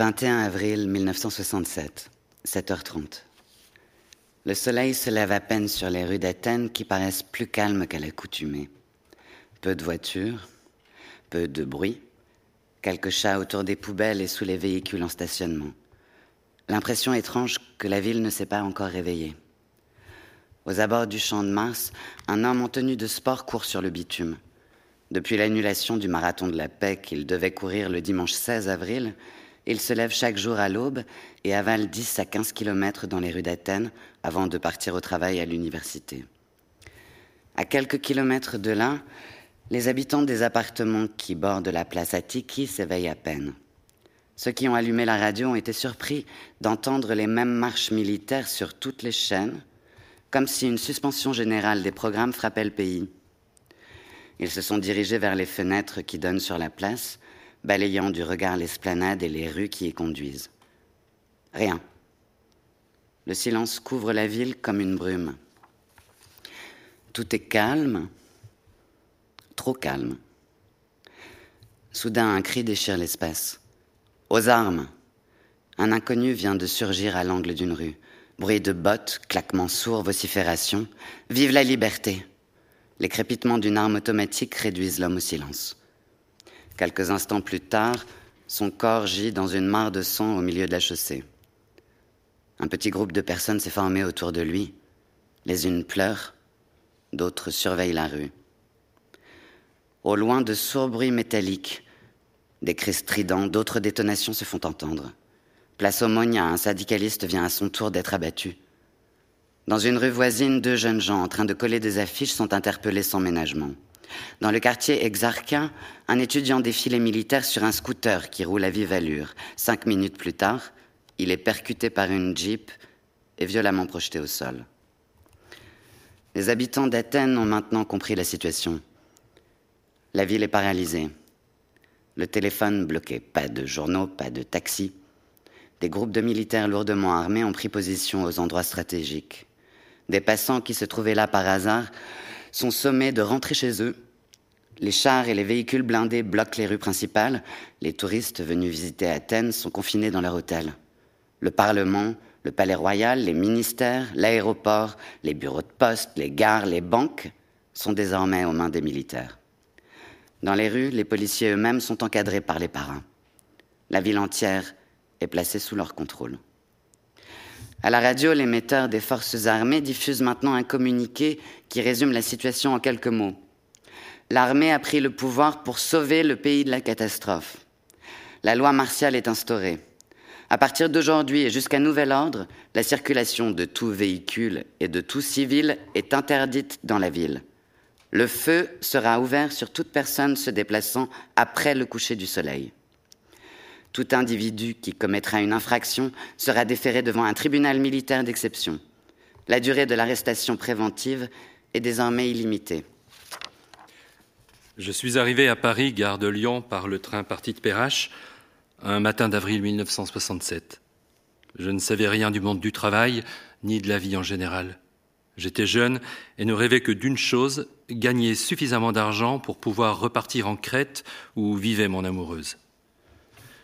21 avril 1967, 7h30. Le soleil se lève à peine sur les rues d'Athènes qui paraissent plus calmes qu'à l'accoutumée. Peu de voitures, peu de bruit, quelques chats autour des poubelles et sous les véhicules en stationnement. L'impression étrange que la ville ne s'est pas encore réveillée. Aux abords du champ de Mars, un homme en tenue de sport court sur le bitume. Depuis l'annulation du marathon de la paix qu'il devait courir le dimanche 16 avril, il se lève chaque jour à l'aube et avale 10 à 15 kilomètres dans les rues d'Athènes avant de partir au travail à l'université. À quelques kilomètres de là, les habitants des appartements qui bordent la place Attiki s'éveillent à peine. Ceux qui ont allumé la radio ont été surpris d'entendre les mêmes marches militaires sur toutes les chaînes, comme si une suspension générale des programmes frappait le pays. Ils se sont dirigés vers les fenêtres qui donnent sur la place balayant du regard l'esplanade et les rues qui y conduisent. Rien. Le silence couvre la ville comme une brume. Tout est calme, trop calme. Soudain, un cri déchire l'espace. Aux armes Un inconnu vient de surgir à l'angle d'une rue. Bruit de bottes, claquements sourds, vociférations. Vive la liberté Les crépitements d'une arme automatique réduisent l'homme au silence. Quelques instants plus tard, son corps gît dans une mare de sang au milieu de la chaussée. Un petit groupe de personnes s'est formé autour de lui. Les unes pleurent, d'autres surveillent la rue. Au loin, de sourds bruits métalliques, des cris stridents, d'autres détonations se font entendre. Place Monia, un syndicaliste vient à son tour d'être abattu. Dans une rue voisine, deux jeunes gens en train de coller des affiches sont interpellés sans ménagement. Dans le quartier Exarca, un étudiant défile militaire sur un scooter qui roule à vive allure. Cinq minutes plus tard, il est percuté par une jeep et violemment projeté au sol. Les habitants d'Athènes ont maintenant compris la situation. La ville est paralysée. Le téléphone bloqué. Pas de journaux, pas de taxis. Des groupes de militaires lourdement armés ont pris position aux endroits stratégiques. Des passants qui se trouvaient là par hasard sont sommés de rentrer chez eux. Les chars et les véhicules blindés bloquent les rues principales. Les touristes venus visiter Athènes sont confinés dans leur hôtel. Le Parlement, le Palais Royal, les ministères, l'aéroport, les bureaux de poste, les gares, les banques sont désormais aux mains des militaires. Dans les rues, les policiers eux-mêmes sont encadrés par les parrains. La ville entière est placée sous leur contrôle. À la radio, l'émetteur des forces armées diffuse maintenant un communiqué qui résume la situation en quelques mots. L'armée a pris le pouvoir pour sauver le pays de la catastrophe. La loi martiale est instaurée. À partir d'aujourd'hui et jusqu'à nouvel ordre, la circulation de tout véhicule et de tout civil est interdite dans la ville. Le feu sera ouvert sur toute personne se déplaçant après le coucher du soleil. Tout individu qui commettra une infraction sera déféré devant un tribunal militaire d'exception. La durée de l'arrestation préventive est désormais illimitée. Je suis arrivé à Paris, gare de Lyon, par le train parti de Perrache, un matin d'avril 1967. Je ne savais rien du monde du travail, ni de la vie en général. J'étais jeune et ne rêvais que d'une chose, gagner suffisamment d'argent pour pouvoir repartir en Crète où vivait mon amoureuse.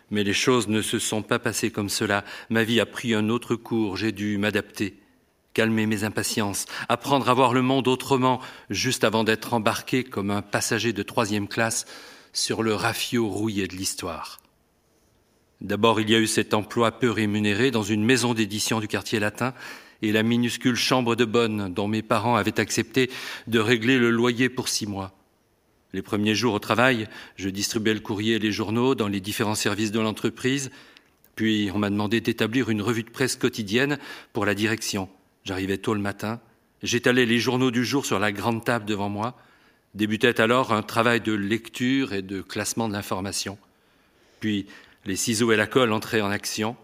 Mais les choses ne se sont pas passées comme cela. Ma vie a pris un autre cours. J'ai dû m'adapter, calmer mes impatiences, apprendre à voir le monde autrement, juste avant d'être embarqué comme un passager de troisième classe sur le rafio rouillé de l'histoire. D'abord, il y a eu cet emploi peu rémunéré dans une maison d'édition du quartier latin et la minuscule chambre de bonne dont mes parents avaient accepté de régler le loyer pour six mois. Les premiers jours au travail, je distribuais le courrier et les journaux dans les différents services de l'entreprise. Puis on m'a demandé d'établir une revue de presse quotidienne pour la direction. J'arrivais tôt le matin, j'étalais les journaux du jour sur la grande table devant moi. Débutait alors un travail de lecture et de classement de l'information. Puis les ciseaux et la colle entraient en action.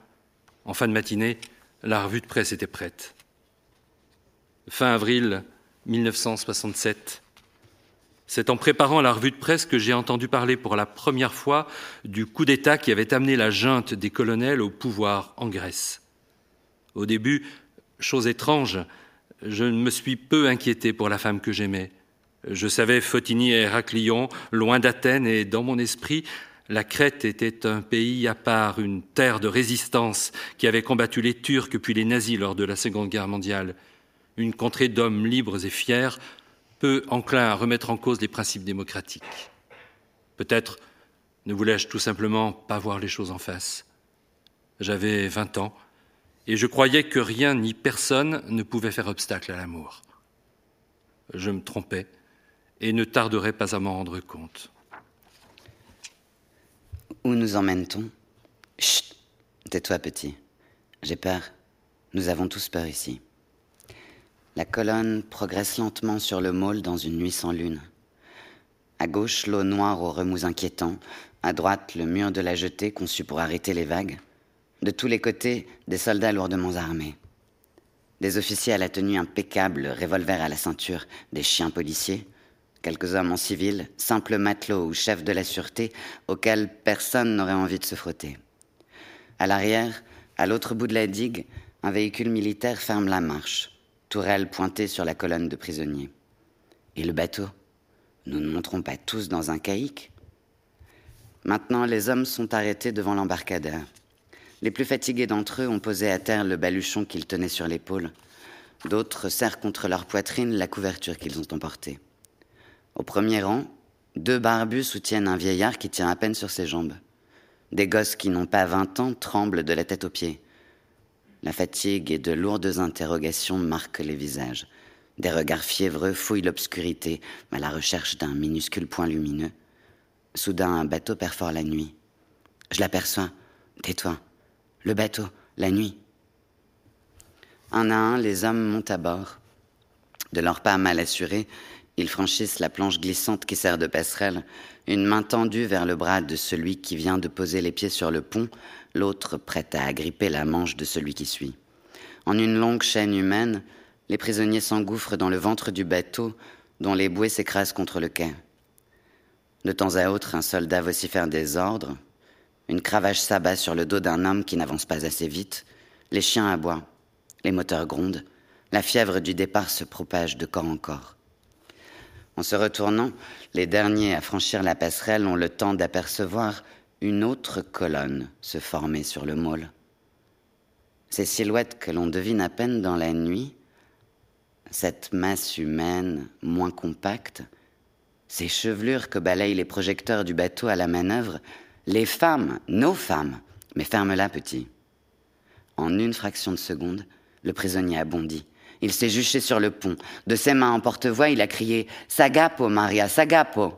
En fin de matinée, la revue de presse était prête. Fin avril 1967, c'est en préparant la revue de presse que j'ai entendu parler pour la première fois du coup d'État qui avait amené la junte des colonels au pouvoir en Grèce. Au début, chose étrange, je me suis peu inquiété pour la femme que j'aimais. Je savais Photini et Héraclion, loin d'Athènes, et dans mon esprit, La Crète était un pays à part, une terre de résistance qui avait combattu les Turcs puis les nazis lors de la Seconde Guerre mondiale, une contrée d'hommes libres et fiers, peu enclins à remettre en cause les principes démocratiques. Peut-être ne voulais-je tout simplement pas voir les choses en face. J'avais vingt ans, et je croyais que rien ni personne ne pouvait faire obstacle à l'amour. Je me trompais, et ne tarderais pas à m'en rendre compte. Où nous emmène-t-on? Chut Tais-toi, petit. J'ai peur. Nous avons tous peur ici. La colonne progresse lentement sur le môle dans une nuit sans lune. À gauche, l'eau noire aux remous inquiétants. À droite, le mur de la jetée conçu pour arrêter les vagues. De tous les côtés, des soldats lourdement armés. Des officiers à la tenue impeccable, revolver à la ceinture, des chiens policiers, quelques hommes en civil, simples matelots ou chefs de la sûreté auxquels personne n'aurait envie de se frotter. À l'arrière, à l'autre bout de la digue, un véhicule militaire ferme la marche, tourelle pointée sur la colonne de prisonniers. Et le bateau? Nous ne monterons pas tous dans un caïque? Maintenant, les hommes sont arrêtés devant l'embarcadère. Les plus fatigués d'entre eux ont posé à terre le baluchon qu'ils tenaient sur l'épaule. D'autres serrent contre leur poitrine la couverture qu'ils ont emportée. Au premier rang, deux barbus soutiennent un vieillard qui tient à peine sur ses jambes. Des gosses qui n'ont pas vingt ans tremblent de la tête aux pieds. La fatigue et de lourdes interrogations marquent les visages. Des regards fiévreux fouillent l'obscurité à la recherche d'un minuscule point lumineux. Soudain, un bateau perfore la nuit. Je l'aperçois. Tais-toi. Le bateau, la nuit. Un à un, les hommes montent à bord. De leurs pas mal assurés, ils franchissent la planche glissante qui sert de passerelle, une main tendue vers le bras de celui qui vient de poser les pieds sur le pont, l'autre prête à agripper la manche de celui qui suit. En une longue chaîne humaine, les prisonniers s'engouffrent dans le ventre du bateau, dont les bouées s'écrasent contre le quai. De temps à autre, un soldat vocifère des ordres. Une cravache s'abat sur le dos d'un homme qui n'avance pas assez vite. Les chiens aboient. Les moteurs grondent. La fièvre du départ se propage de corps en corps. En se retournant, les derniers à franchir la passerelle ont le temps d'apercevoir une autre colonne se former sur le môle. Ces silhouettes que l'on devine à peine dans la nuit, cette masse humaine moins compacte, ces chevelures que balayent les projecteurs du bateau à la manœuvre, les femmes, nos femmes, mais ferme-la, petit. En une fraction de seconde, le prisonnier a bondi. Il s'est juché sur le pont. De ses mains en porte-voix, il a crié Sagapo, Maria, Sagapo.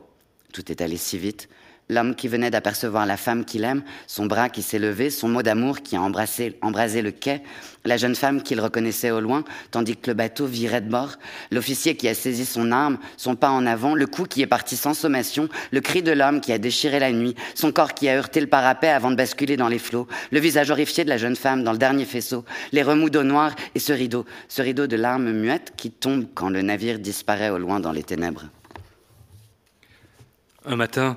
Tout est allé si vite l'homme qui venait d'apercevoir la femme qu'il aime, son bras qui s'est levé, son mot d'amour qui a embrassé, embrasé le quai, la jeune femme qu'il reconnaissait au loin, tandis que le bateau virait de bord, l'officier qui a saisi son arme, son pas en avant, le coup qui est parti sans sommation, le cri de l'homme qui a déchiré la nuit, son corps qui a heurté le parapet avant de basculer dans les flots, le visage horrifié de la jeune femme dans le dernier faisceau, les remous d'eau noire et ce rideau, ce rideau de larmes muettes qui tombe quand le navire disparaît au loin dans les ténèbres. Un matin,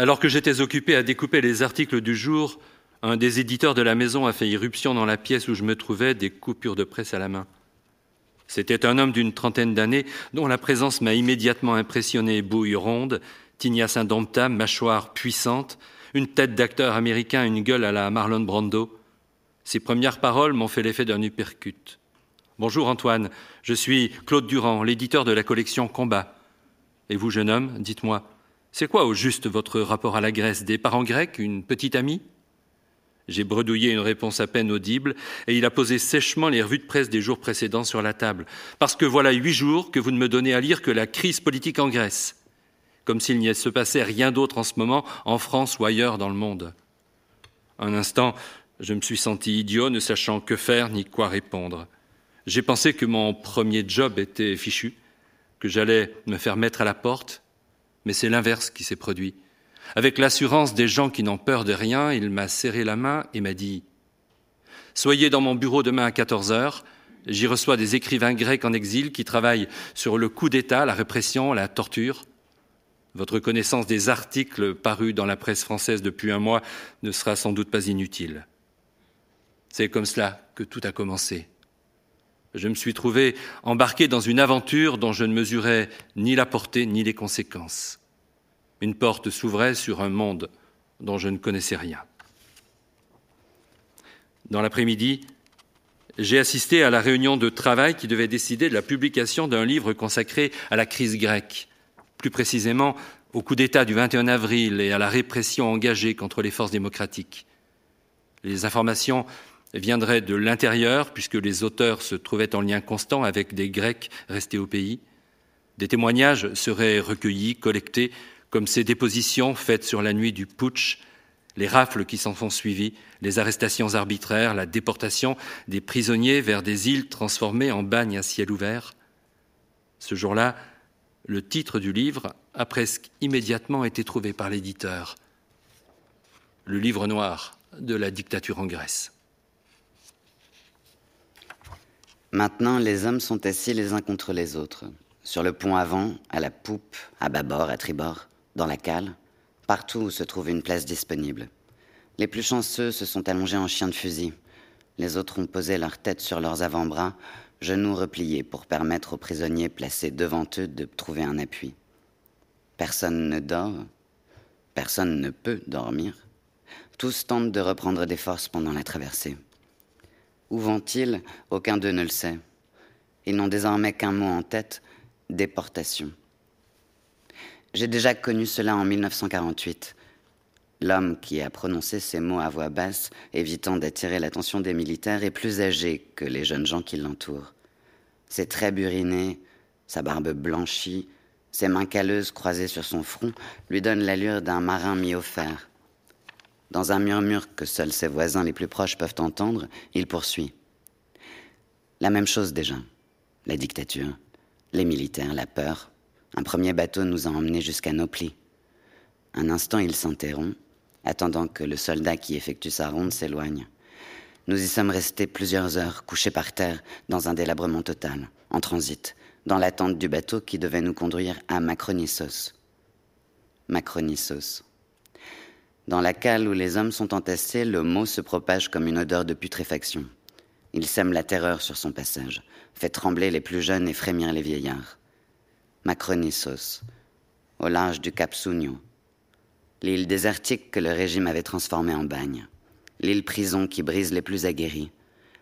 alors que j'étais occupé à découper les articles du jour, un des éditeurs de la maison a fait irruption dans la pièce où je me trouvais, des coupures de presse à la main. C'était un homme d'une trentaine d'années dont la présence m'a immédiatement impressionné, bouille ronde, tignasse indomptable, mâchoire puissante, une tête d'acteur américain, une gueule à la Marlon Brando. Ses premières paroles m'ont fait l'effet d'un uppercut. Bonjour Antoine, je suis Claude Durand, l'éditeur de la collection Combat. Et vous, jeune homme, dites-moi, c'est quoi au juste votre rapport à la Grèce? Des parents grecs? Une petite amie? J'ai bredouillé une réponse à peine audible, et il a posé sèchement les revues de presse des jours précédents sur la table. Parce que voilà huit jours que vous ne me donnez à lire que la crise politique en Grèce. Comme s'il n'y se passait rien d'autre en ce moment, en France ou ailleurs dans le monde. Un instant, je me suis senti idiot, ne sachant que faire ni quoi répondre. J'ai pensé que mon premier job était fichu, que j'allais me faire mettre à la porte mais c'est l'inverse qui s'est produit. Avec l'assurance des gens qui n'ont peur de rien, il m'a serré la main et m'a dit Soyez dans mon bureau demain à 14 heures. J'y reçois des écrivains grecs en exil qui travaillent sur le coup d'État, la répression, la torture. Votre connaissance des articles parus dans la presse française depuis un mois ne sera sans doute pas inutile. C'est comme cela que tout a commencé. Je me suis trouvé embarqué dans une aventure dont je ne mesurais ni la portée ni les conséquences. Une porte s'ouvrait sur un monde dont je ne connaissais rien. Dans l'après-midi, j'ai assisté à la réunion de travail qui devait décider de la publication d'un livre consacré à la crise grecque, plus précisément au coup d'État du 21 avril et à la répression engagée contre les forces démocratiques. Les informations viendraient de l'intérieur, puisque les auteurs se trouvaient en lien constant avec des Grecs restés au pays. Des témoignages seraient recueillis, collectés, comme ces dépositions faites sur la nuit du putsch les rafles qui s'en sont suivies, les arrestations arbitraires, la déportation des prisonniers vers des îles transformées en bagnes à ciel ouvert. Ce jour-là, le titre du livre a presque immédiatement été trouvé par l'éditeur. Le livre noir de la dictature en Grèce. Maintenant, les hommes sont assis les uns contre les autres, sur le pont avant, à la poupe, à bâbord, à tribord, dans la cale, partout où se trouve une place disponible. Les plus chanceux se sont allongés en chien de fusil. Les autres ont posé leur tête sur leurs avant-bras, genoux repliés pour permettre aux prisonniers placés devant eux de trouver un appui. Personne ne dort, personne ne peut dormir. Tous tentent de reprendre des forces pendant la traversée. Où vont-ils? Aucun d'eux ne le sait. Ils n'ont désormais qu'un mot en tête, déportation. J'ai déjà connu cela en 1948. L'homme qui a prononcé ces mots à voix basse, évitant d'attirer l'attention des militaires, est plus âgé que les jeunes gens qui l'entourent. Ses traits burinés, sa barbe blanchie, ses mains calleuses croisées sur son front lui donnent l'allure d'un marin mis au fer. Dans un murmure que seuls ses voisins les plus proches peuvent entendre, il poursuit. La même chose déjà. La dictature, les militaires, la peur, un premier bateau nous a emmenés jusqu'à Nopli. Un instant, il s'interrompt, attendant que le soldat qui effectue sa ronde s'éloigne. Nous y sommes restés plusieurs heures, couchés par terre, dans un délabrement total, en transit, dans l'attente du bateau qui devait nous conduire à Macronissos. Macronissos. Dans la cale où les hommes sont entassés, le mot se propage comme une odeur de putréfaction. Il sème la terreur sur son passage, fait trembler les plus jeunes et frémir les vieillards. Macronissos, au large du Cap Sugno, l'île désertique que le régime avait transformée en bagne, l'île prison qui brise les plus aguerris,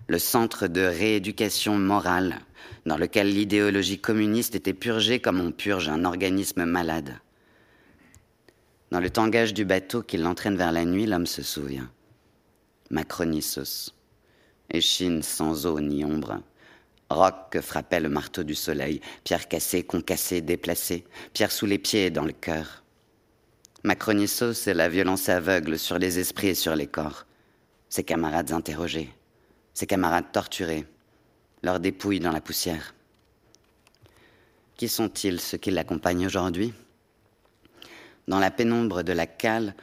le centre de rééducation morale dans lequel l'idéologie communiste était purgée comme on purge un organisme malade. Dans le tangage du bateau qui l'entraîne vers la nuit, l'homme se souvient. Macronissos, échine sans eau ni ombre, Roc que frappait le marteau du soleil, pierre cassée, concassée, déplacée, pierre sous les pieds et dans le cœur. Macronisso, c'est la violence aveugle sur les esprits et sur les corps. Ses camarades interrogés, ses camarades torturés, leurs dépouilles dans la poussière. Qui sont-ils ceux qui l'accompagnent aujourd'hui? Dans la pénombre de la cale,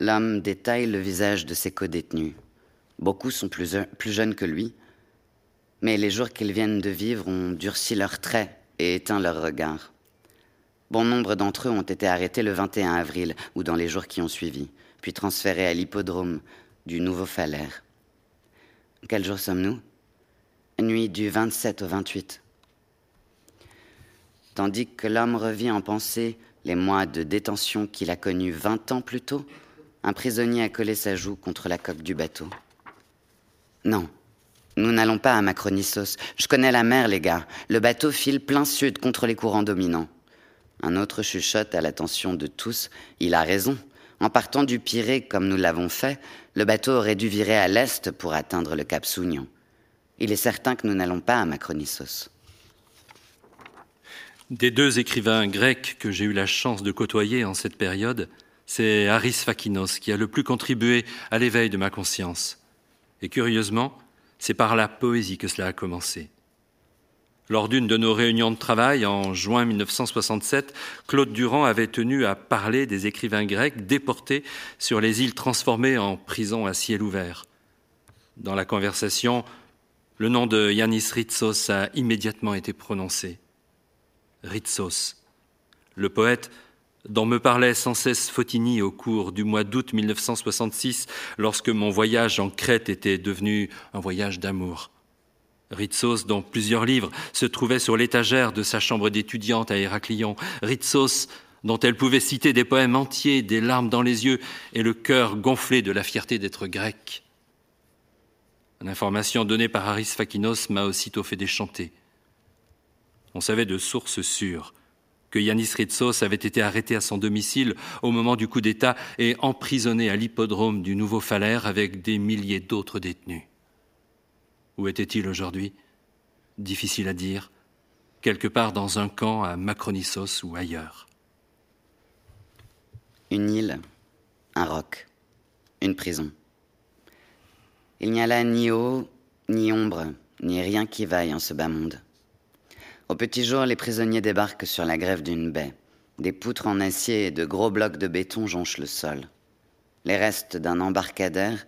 l'homme détaille le visage de ses codétenus. Beaucoup sont plus, jeunes que lui, mais les jours qu'ils viennent de vivre ont durci leurs traits et éteint leurs regards. Bon nombre d'entre eux ont été arrêtés le 21 avril ou dans les jours qui ont suivi, puis transférés à l'hippodrome du Nouveau Falaire. Quel jour sommes-nous? Nuit du 27 au 28. Tandis que l'homme revit en pensée les mois de détention qu'il a connus vingt ans plus tôt, un prisonnier a collé sa joue contre la coque du bateau. Non, nous n'allons pas à Macronissos. Je connais la mer, les gars. Le bateau file plein sud contre les courants dominants. Un autre chuchote à l'attention de tous. Il a raison. En partant du Pirée comme nous l'avons fait, le bateau aurait dû virer à l'est pour atteindre le cap Sounion. Il est certain que nous n'allons pas à Macronissos. Des deux écrivains grecs que j'ai eu la chance de côtoyer en cette période, c'est Haris Fakinos qui a le plus contribué à l'éveil de ma conscience. Et curieusement, c'est par la poésie que cela a commencé. Lors d'une de nos réunions de travail en juin 1967, Claude Durand avait tenu à parler des écrivains grecs déportés sur les îles transformées en prisons à ciel ouvert. Dans la conversation, le nom de Yanis Ritsos a immédiatement été prononcé. Ritsos. Le poète dont me parlait sans cesse Fotini au cours du mois d'août 1966, lorsque mon voyage en Crète était devenu un voyage d'amour. Ritsos, dont plusieurs livres se trouvaient sur l'étagère de sa chambre d'étudiante à Héraclion. Ritsos, dont elle pouvait citer des poèmes entiers, des larmes dans les yeux et le cœur gonflé de la fierté d'être grecque. L'information donnée par Haris Fakinos m'a aussitôt fait déchanter. On savait de sources sûres que Yanis Ritsos avait été arrêté à son domicile au moment du coup d'État et emprisonné à l'hippodrome du Nouveau Falaire avec des milliers d'autres détenus. Où était-il aujourd'hui? Difficile à dire. Quelque part dans un camp à Macronissos ou ailleurs. Une île, un roc, une prison. Il n'y a là ni eau, ni ombre, ni rien qui vaille en ce bas monde. Au petit jour, les prisonniers débarquent sur la grève d'une baie. Des poutres en acier et de gros blocs de béton jonchent le sol. Les restes d'un embarcadère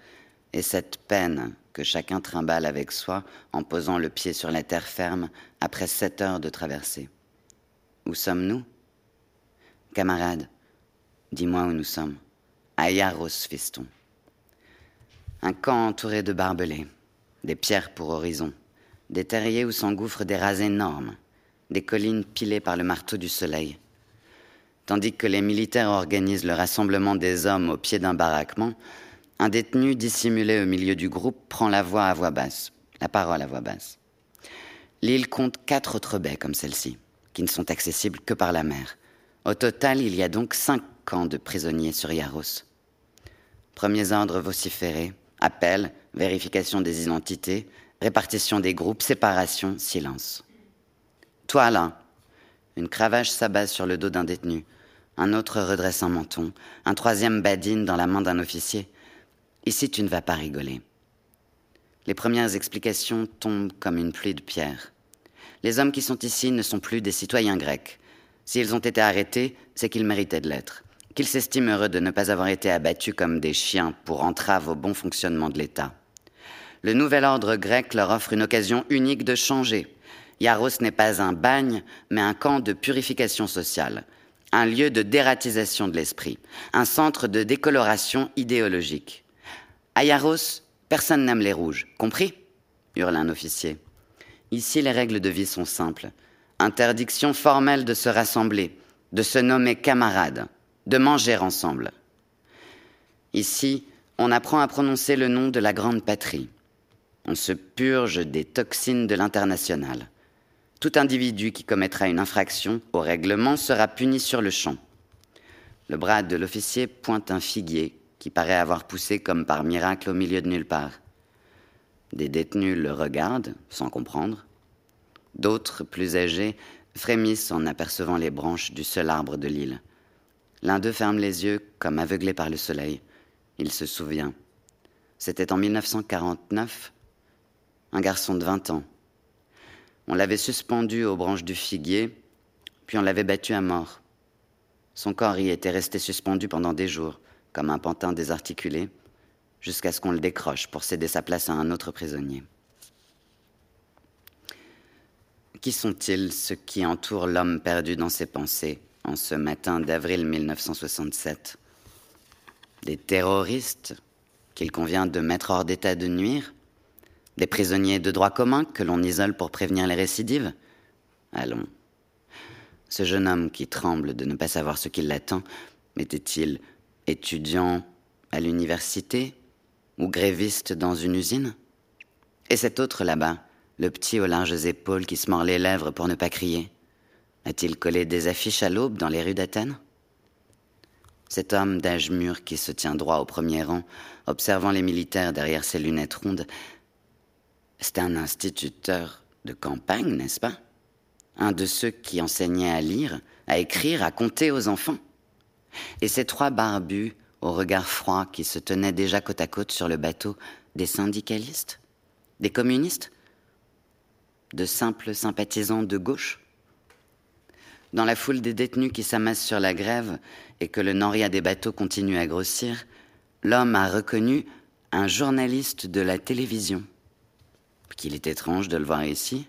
et cette peine que chacun trimballe avec soi en posant le pied sur la terre ferme après sept heures de traversée. Où sommes-nous? Camarades, dis-moi où nous sommes. À Yaros, fiston. Un camp entouré de barbelés, des pierres pour horizon, des terriers où s'engouffrent des rats énormes, des collines pilées par le marteau du soleil. Tandis que les militaires organisent le rassemblement des hommes au pied d'un baraquement, un détenu dissimulé au milieu du groupe prend la voix à voix basse, la parole à voix basse. L'île compte quatre autres baies comme celle-ci, qui ne sont accessibles que par la mer. Au total, il y a donc cinq camps de prisonniers sur Yaros. Premiers ordres vociférés, appel, vérification des identités, répartition des groupes, séparation, silence. Toi là, une cravache s'abat sur le dos d'un détenu, un autre redresse un menton, un troisième badine dans la main d'un officier. Ici, tu ne vas pas rigoler. Les premières explications tombent comme une pluie de pierres. Les hommes qui sont ici ne sont plus des citoyens grecs. S'ils ont été arrêtés, c'est qu'ils méritaient de l'être, qu'ils s'estiment heureux de ne pas avoir été abattus comme des chiens pour entrave au bon fonctionnement de l'État. Le nouvel ordre grec leur offre une occasion unique de changer. Yaros n'est pas un bagne, mais un camp de purification sociale, un lieu de dératisation de l'esprit, un centre de décoloration idéologique. À Yaros, personne n'aime les rouges, compris? hurle un officier. Ici, les règles de vie sont simples. Interdiction formelle de se rassembler, de se nommer camarade, de manger ensemble. Ici, on apprend à prononcer le nom de la grande patrie. On se purge des toxines de l'international. Tout individu qui commettra une infraction au règlement sera puni sur le champ. Le bras de l'officier pointe un figuier qui paraît avoir poussé comme par miracle au milieu de nulle part. Des détenus le regardent sans comprendre. D'autres, plus âgés, frémissent en apercevant les branches du seul arbre de l'île. L'un d'eux ferme les yeux comme aveuglé par le soleil. Il se souvient. C'était en 1949 un garçon de 20 ans. On l'avait suspendu aux branches du figuier, puis on l'avait battu à mort. Son corps y était resté suspendu pendant des jours, comme un pantin désarticulé, jusqu'à ce qu'on le décroche pour céder sa place à un autre prisonnier. Qui sont-ils ceux qui entourent l'homme perdu dans ses pensées en ce matin d'avril 1967 Des terroristes qu'il convient de mettre hors d'état de nuire? Des prisonniers de droit commun que l'on isole pour prévenir les récidives? Allons. Ce jeune homme qui tremble de ne pas savoir ce qui l'attend, était-il étudiant à l'université ou gréviste dans une usine? Et cet autre là-bas, le petit aux larges épaules qui se mord les lèvres pour ne pas crier, a-t-il collé des affiches à l'aube dans les rues d'Athènes? Cet homme d'âge mûr qui se tient droit au premier rang, observant les militaires derrière ses lunettes rondes, c'est un instituteur de campagne, n'est-ce pas? Un de ceux qui enseignait à lire, à écrire, à compter aux enfants. Et ces trois barbus, au regard froid, qui se tenaient déjà côte à côte sur le bateau, des syndicalistes? Des communistes? De simples sympathisants de gauche? Dans la foule des détenus qui s'amassent sur la grève et que le noria des bateaux continue à grossir, l'homme a reconnu un journaliste de la télévision qu'il est étrange de le voir ici,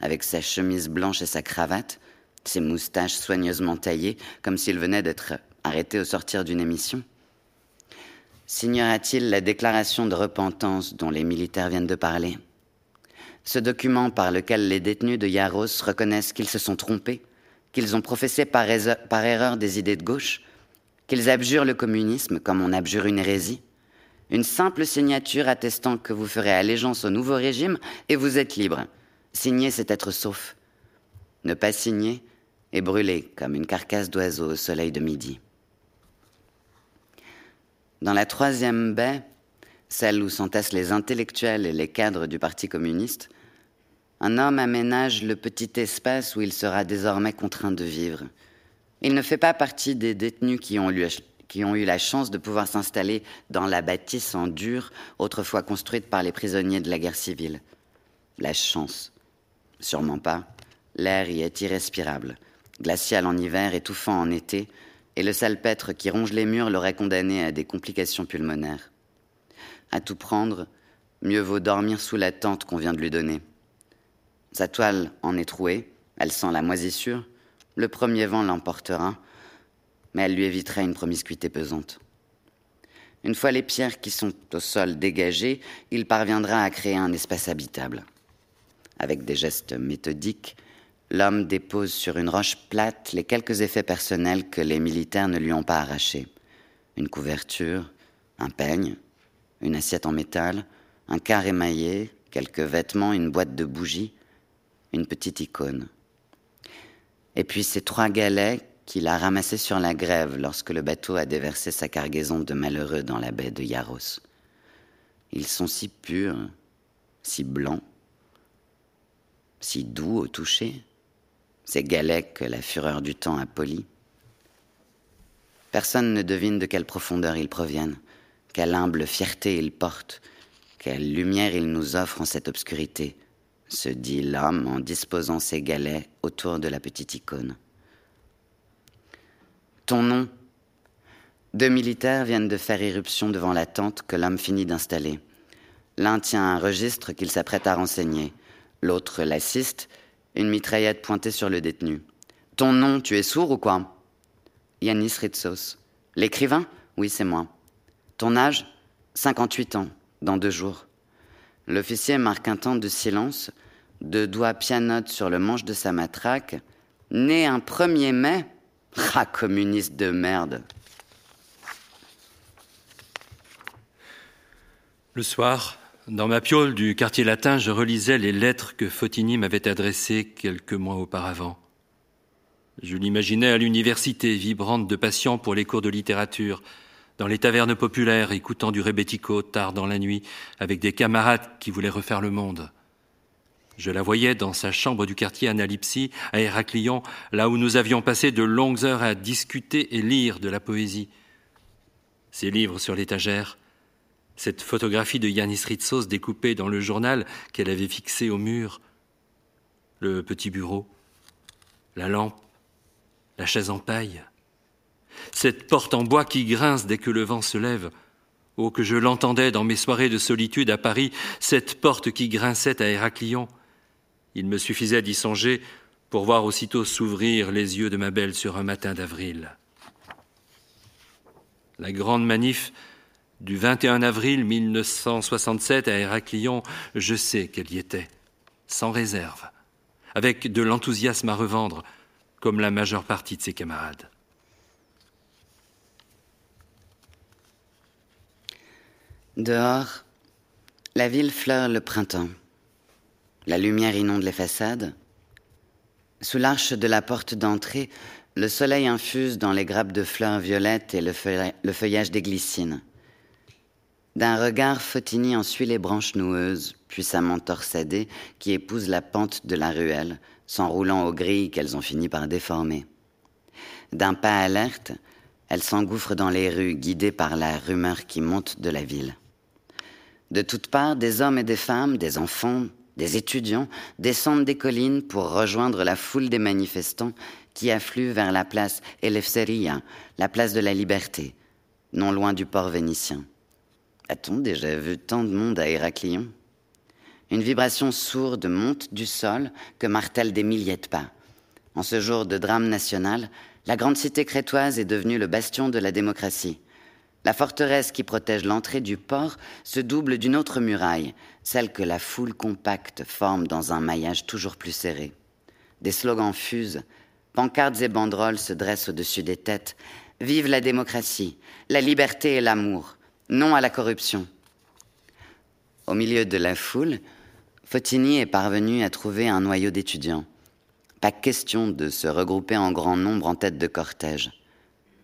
avec sa chemise blanche et sa cravate, ses moustaches soigneusement taillées, comme s'il venait d'être arrêté au sortir d'une émission. Signera-t-il la déclaration de repentance dont les militaires viennent de parler? Ce document par lequel les détenus de Yaros reconnaissent qu'ils se sont trompés, qu'ils ont professé par, par erreur des idées de gauche, qu'ils abjurent le communisme comme on abjure une hérésie, une simple signature attestant que vous ferez allégeance au nouveau régime et vous êtes libre. Signer, c'est être sauf. Ne pas signer est brûler comme une carcasse d'oiseau au soleil de midi. Dans la troisième baie, celle où s'entassent les intellectuels et les cadres du Parti communiste, un homme aménage le petit espace où il sera désormais contraint de vivre. Il ne fait pas partie des détenus qui ont, qui ont eu la chance de pouvoir s'installer dans la bâtisse en dur autrefois construite par les prisonniers de la guerre civile. La chance. Sûrement pas. L'air y est irrespirable, glacial en hiver, étouffant en été, et le salpêtre qui ronge les murs l'aurait condamné à des complications pulmonaires. À tout prendre, mieux vaut dormir sous la tente qu'on vient de lui donner. Sa toile en est trouée, elle sent la moisissure, le premier vent l'emportera, mais elle lui éviterait une promiscuité pesante. Une fois les pierres qui sont au sol dégagées, il parviendra à créer un espace habitable. Avec des gestes méthodiques, l'homme dépose sur une roche plate les quelques effets personnels que les militaires ne lui ont pas arrachés. Une couverture, un peigne, une assiette en métal, un quart émaillé, quelques vêtements, une boîte de bougies, une petite icône. Et puis ces trois galets qu'il a ramassés sur la grève lorsque le bateau a déversé sa cargaison de malheureux dans la baie de Yaros. Ils sont si purs, si blancs, si doux au toucher, ces galets que la fureur du temps a polis. Personne ne devine de quelle profondeur ils proviennent, quelle humble fierté ils portent, quelle lumière ils nous offrent en cette obscurité, se dit l'homme en disposant ses galets autour de la petite icône. Ton nom Deux militaires viennent de faire irruption devant la tente que l'homme finit d'installer. L'un tient un registre qu'il s'apprête à renseigner. L'autre l'assiste, une mitraillette pointée sur le détenu. Ton nom, tu es sourd ou quoi? Yanis Ritsos. L'écrivain? Oui, c'est moi. Ton âge? 58 ans, dans deux jours. L'officier marque un temps de silence, deux doigts pianotent sur le manche de sa matraque. Né un 1er mai Ah, communiste de merde Le soir, dans ma piole du quartier latin, je relisais les lettres que Fotini m'avait adressées quelques mois auparavant. Je l'imaginais à l'université, vibrante de passion pour les cours de littérature, dans les tavernes populaires, écoutant du rebettico tard dans la nuit, avec des camarades qui voulaient refaire le monde. Je la voyais dans sa chambre du quartier Analypsie, à Héraclion, là où nous avions passé de longues heures à discuter et lire de la poésie. Ses livres sur l'étagère, cette photographie de Yanis Ritsos découpée dans le journal qu'elle avait fixé au mur, le petit bureau, la lampe, la chaise en paille cette porte en bois qui grince dès que le vent se lève. Oh, que je l'entendais dans mes soirées de solitude à Paris, cette porte qui grinçait à Héraclion. Il me suffisait d'y songer pour voir aussitôt s'ouvrir les yeux de ma belle sur un matin d'avril. La grande manif du 21 avril 1967 à Héraclion, je sais qu'elle y était, sans réserve, avec de l'enthousiasme à revendre, comme la majeure partie de ses camarades. Dehors, la ville fleure le printemps. La lumière inonde les façades. Sous l'arche de la porte d'entrée, le soleil infuse dans les grappes de fleurs violettes et le, feuillage des glycines. D'un regard, Fotini en suit les branches noueuses, puissamment torsadées, qui épousent la pente de la ruelle, s'enroulant aux grilles qu'elles ont fini par déformer. D'un pas alerte, elle s'engouffre dans les rues, guidée par la rumeur qui monte de la ville. De toutes parts, des hommes et des femmes, des enfants, des étudiants descendent des collines pour rejoindre la foule des manifestants qui affluent vers la place Elefseria, la place de la liberté, non loin du port vénitien. A-t-on déjà vu tant de monde à Héraclion? Une vibration sourde monte du sol que martèlent des milliers de pas. En ce jour de drame national, la grande cité crétoise est devenue le bastion de la démocratie. La forteresse qui protège l'entrée du port se double d'une autre muraille, celle que la foule compacte forme dans un maillage toujours plus serré. Des slogans fusent, Pancartes et banderoles se dressent au-dessus des têtes. Vive la démocratie, la liberté et l'amour, non à la corruption. Au milieu de la foule, Fotini est parvenu à trouver un noyau d'étudiants. Pas question de se regrouper en grand nombre en tête de cortège.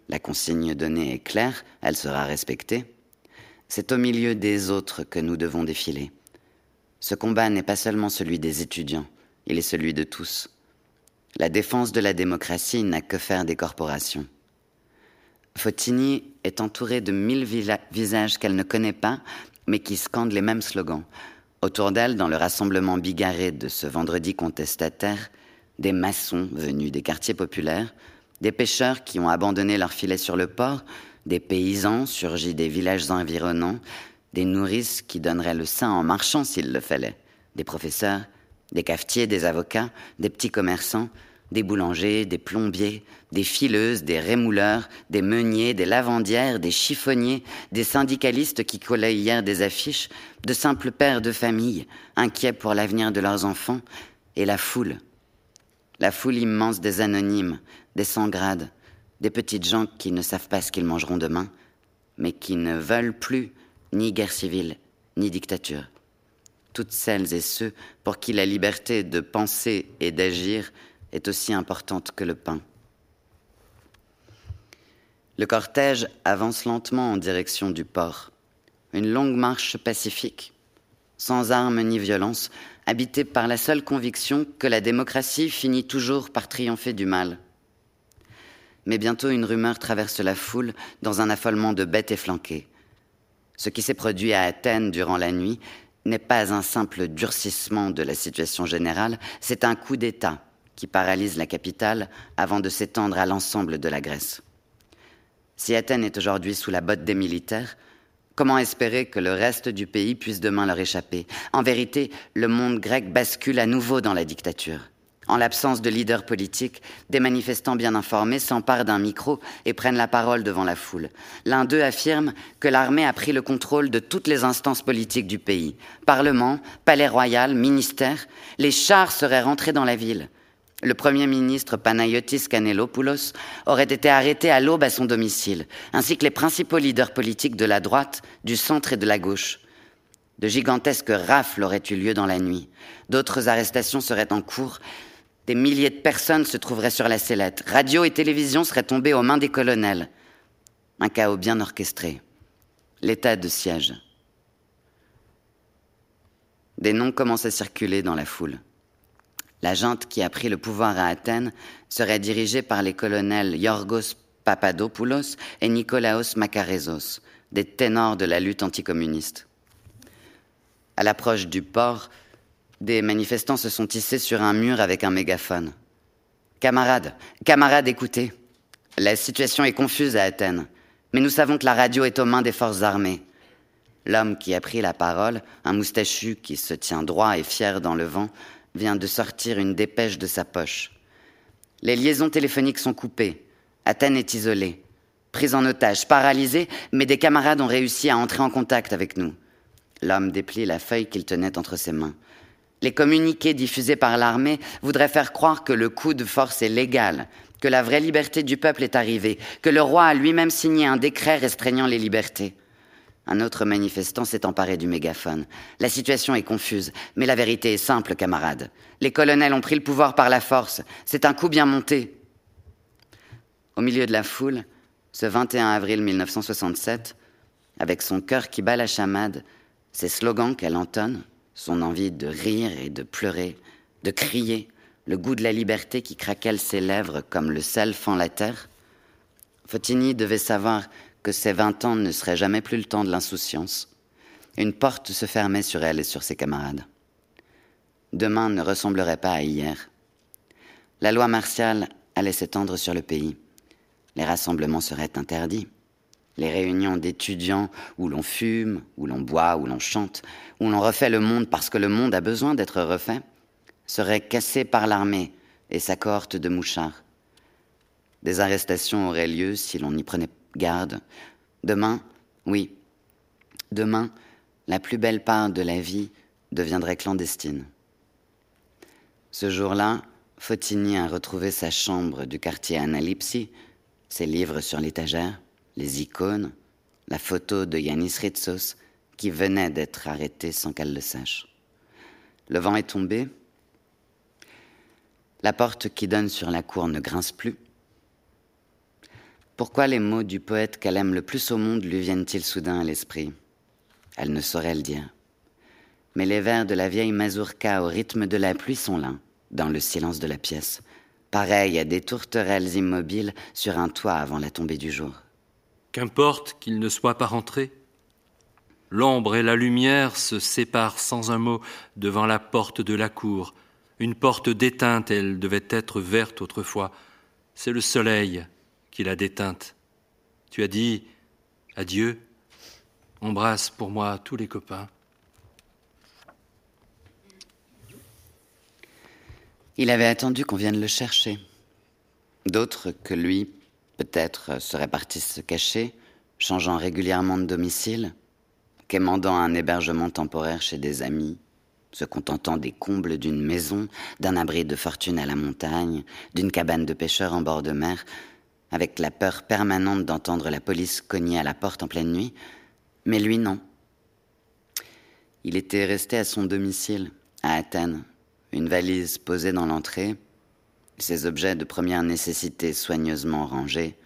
La consigne donnée est claire, elle sera respectée. C'est au milieu des autres que nous devons défiler. Ce combat n'est pas seulement celui des étudiants, il est celui de tous. La défense de la démocratie n'a que faire des corporations. Fotini est entourée de mille visages qu'elle ne connaît pas, mais qui scandent les mêmes slogans. Autour d'elle, dans le rassemblement bigarré de ce vendredi contestataire, des maçons venus des quartiers populaires, des pêcheurs qui ont abandonné leurs filets sur le port, des paysans surgis des villages environnants, des nourrices qui donneraient le sein en marchant s'il le fallait, des professeurs, des cafetiers, des avocats, des petits commerçants, des boulangers, des plombiers, des fileuses, des rémouleurs, des meuniers, des lavandières, des chiffonniers, des syndicalistes qui collaient hier des affiches, de simples pères de famille, inquiets pour l'avenir de leurs enfants, et la foule. La foule immense des anonymes, des sans-grades, des petites gens qui ne savent pas ce qu'ils mangeront demain, mais qui ne veulent plus ni guerre civile, ni dictature. Toutes celles et ceux pour qui la liberté de penser et d'agir est aussi importante que le pain. Le cortège avance lentement en direction du port. Une longue marche pacifique, sans armes ni violence, habitée par la seule conviction que la démocratie finit toujours par triompher du mal. Mais bientôt une rumeur traverse la foule dans un affolement de bêtes efflanquées. Ce qui s'est produit à Athènes durant la nuit n'est pas un simple durcissement de la situation générale, c'est un coup d'État qui paralyse la capitale avant de s'étendre à l'ensemble de la Grèce. Si Athènes est aujourd'hui sous la botte des militaires, comment espérer que le reste du pays puisse demain leur échapper? En vérité, le monde grec bascule à nouveau dans la dictature. En l'absence de leaders politiques, des manifestants bien informés s'emparent d'un micro et prennent la parole devant la foule. L'un d'eux affirme que l'armée a pris le contrôle de toutes les instances politiques du pays. Parlement, palais royal, ministère, les chars seraient rentrés dans la ville. Le Premier ministre Panayotis Kanelopoulos aurait été arrêté à l'aube à son domicile, ainsi que les principaux leaders politiques de la droite, du centre et de la gauche. De gigantesques rafles auraient eu lieu dans la nuit. D'autres arrestations seraient en cours. Des milliers de personnes se trouveraient sur la sellette. Radio et télévision seraient tombées aux mains des colonels. Un chaos bien orchestré. L'état de siège. Des noms commencent à circuler dans la foule. La junte qui a pris le pouvoir à Athènes serait dirigée par les colonels Yorgos Papadopoulos et Nikolaos Makarezos, des ténors de la lutte anticommuniste. À l'approche du port, des manifestants se sont tissés sur un mur avec un mégaphone. Camarades, camarades, écoutez. La situation est confuse à Athènes, mais nous savons que la radio est aux mains des forces armées. L'homme qui a pris la parole, un moustachu qui se tient droit et fier dans le vent, vient de sortir une dépêche de sa poche. Les liaisons téléphoniques sont coupées. Athènes est isolée. Prise en otage, paralysée, mais des camarades ont réussi à entrer en contact avec nous. L'homme déplie la feuille qu'il tenait entre ses mains. Les communiqués diffusés par l'armée voudraient faire croire que le coup de force est légal, que la vraie liberté du peuple est arrivée, que le roi a lui-même signé un décret restreignant les libertés. Un autre manifestant s'est emparé du mégaphone. La situation est confuse, mais la vérité est simple, camarades. Les colonels ont pris le pouvoir par la force. C'est un coup bien monté. Au milieu de la foule, ce 21 avril 1967, avec son cœur qui bat la chamade, ses slogans qu'elle entonne, son envie de rire et de pleurer, de crier, le goût de la liberté qui craquelle ses lèvres comme le sel fend la terre, Fotini devait savoir que ces vingt ans ne seraient jamais plus le temps de l'insouciance. Une porte se fermait sur elle et sur ses camarades. Demain ne ressemblerait pas à hier. La loi martiale allait s'étendre sur le pays. Les rassemblements seraient interdits. Les réunions d'étudiants où l'on fume, où l'on boit, où l'on chante, où l'on refait le monde parce que le monde a besoin d'être refait, seraient cassées par l'armée et sa cohorte de mouchards. Des arrestations auraient lieu si l'on n'y prenait garde. Demain, oui, demain, la plus belle part de la vie deviendrait clandestine. Ce jour-là, Fotini a retrouvé sa chambre du quartier Analipsi, ses livres sur l'étagère, les icônes, la photo de Yanis Ritsos, qui venait d'être arrêté sans qu'elle le sache. Le vent est tombé. La porte qui donne sur la cour ne grince plus. Pourquoi les mots du poète qu'elle aime le plus au monde lui viennent-ils soudain à l'esprit? Elle ne saurait le dire. Mais les vers de la vieille mazurka au rythme de la pluie sont là, dans le silence de la pièce, pareils à des tourterelles immobiles sur un toit avant la tombée du jour. Qu'importe qu'il ne soit pas rentré. L'ombre et la lumière se séparent sans un mot devant la porte de la cour. Une porte déteinte, elle devait être verte autrefois. C'est le soleil qui l'a déteinte. Tu as dit adieu, embrasse pour moi tous les copains. Il avait attendu qu'on vienne le chercher. D'autres que lui Peut-être euh, serait parti se cacher, changeant régulièrement de domicile, quémandant un hébergement temporaire chez des amis, se contentant des combles d'une maison, d'un abri de fortune à la montagne, d'une cabane de pêcheurs en bord de mer, avec la peur permanente d'entendre la police cogner à la porte en pleine nuit. Mais lui, non. Il était resté à son domicile, à Athènes, une valise posée dans l'entrée, ses objets de première nécessité soigneusement rangés,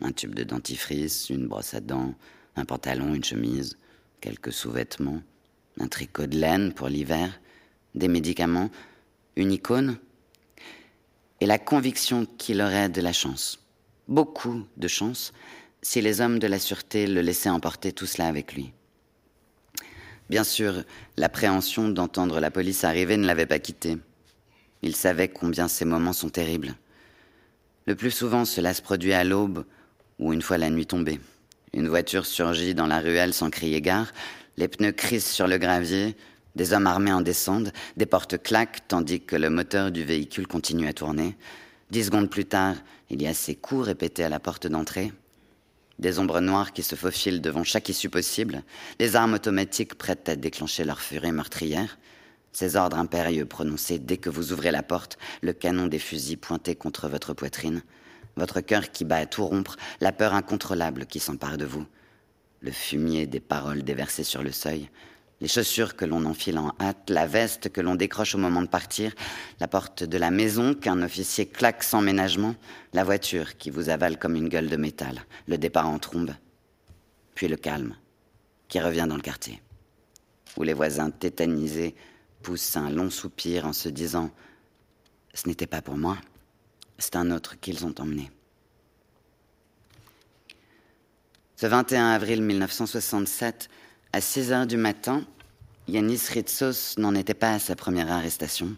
un tube de dentifrice, une brosse à dents, un pantalon, une chemise, quelques sous-vêtements, un tricot de laine pour l'hiver, des médicaments, une icône, et la conviction qu'il aurait de la chance, beaucoup de chance, si les hommes de la sûreté le laissaient emporter tout cela avec lui. Bien sûr, l'appréhension d'entendre la police arriver ne l'avait pas quitté. Il savait combien ces moments sont terribles. Le plus souvent, cela se produit à l'aube ou une fois la nuit tombée. Une voiture surgit dans la ruelle sans crier gare, les pneus crissent sur le gravier, des hommes armés en descendent, des portes claquent tandis que le moteur du véhicule continue à tourner. Dix secondes plus tard, il y a ces coups répétés à la porte d'entrée. Des ombres noires qui se faufilent devant chaque issue possible, les armes automatiques prêtes à déclencher leur furie meurtrière. Ces ordres impérieux prononcés dès que vous ouvrez la porte, le canon des fusils pointé contre votre poitrine, votre cœur qui bat à tout rompre, la peur incontrôlable qui s'empare de vous, le fumier des paroles déversées sur le seuil, les chaussures que l'on enfile en hâte, la veste que l'on décroche au moment de partir, la porte de la maison qu'un officier claque sans ménagement, la voiture qui vous avale comme une gueule de métal, le départ en trombe, puis le calme qui revient dans le quartier, où les voisins tétanisés pousse un long soupir en se disant Ce n'était pas pour moi, c'est un autre qu'ils ont emmené. Ce 21 avril 1967, à 6 heures du matin, Yanis Ritsos n'en était pas à sa première arrestation.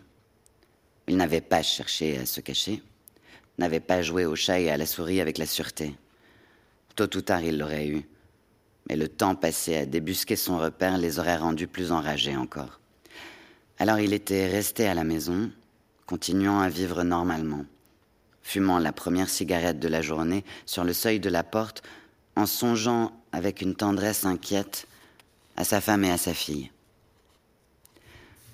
Il n'avait pas cherché à se cacher, n'avait pas joué au chat et à la souris avec la sûreté. Tôt ou tard, il l'aurait eu. Mais le temps passé à débusquer son repère les aurait rendus plus enragés encore. Alors il était resté à la maison, continuant à vivre normalement, fumant la première cigarette de la journée sur le seuil de la porte, en songeant avec une tendresse inquiète à sa femme et à sa fille.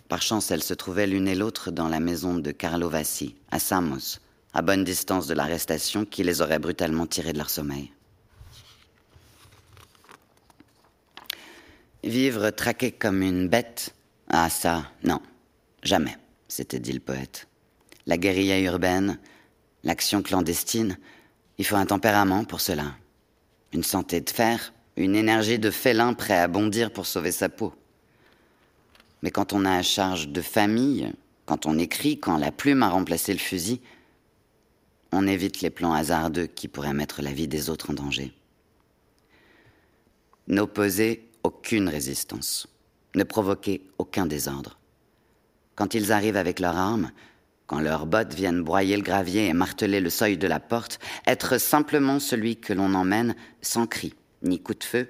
Par chance, elles se trouvaient l'une et l'autre dans la maison de Carlo Vassi, à Samos, à bonne distance de l'arrestation qui les aurait brutalement tirées de leur sommeil. Vivre traqué comme une bête, ah ça, non, jamais, s'était dit le poète. La guérilla urbaine, l'action clandestine, il faut un tempérament pour cela. Une santé de fer, une énergie de félin prêt à bondir pour sauver sa peau. Mais quand on a à charge de famille, quand on écrit, quand la plume a remplacé le fusil, on évite les plans hasardeux qui pourraient mettre la vie des autres en danger. N'opposer aucune résistance ne provoquer aucun désordre. Quand ils arrivent avec leurs armes, quand leurs bottes viennent broyer le gravier et marteler le seuil de la porte, être simplement celui que l'on emmène sans cri ni coup de feu,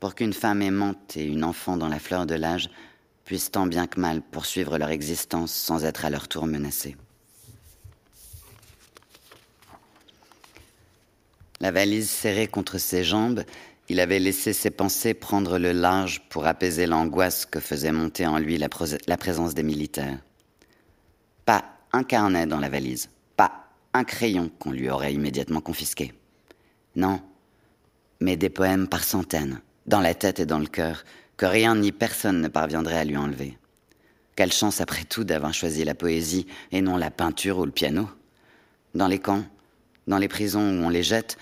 pour qu'une femme aimante et une enfant dans la fleur de l'âge puissent tant bien que mal poursuivre leur existence sans être à leur tour menacées. La valise serrée contre ses jambes, il avait laissé ses pensées prendre le large pour apaiser l'angoisse que faisait monter en lui la, présence des militaires. Pas un carnet dans la valise, pas un crayon qu'on lui aurait immédiatement confisqué. Non, mais des poèmes par centaines, dans la tête et dans le cœur, que rien ni personne ne parviendrait à lui enlever. Quelle chance après tout d'avoir choisi la poésie et non la peinture ou le piano. Dans les camps, dans les prisons où on les jette,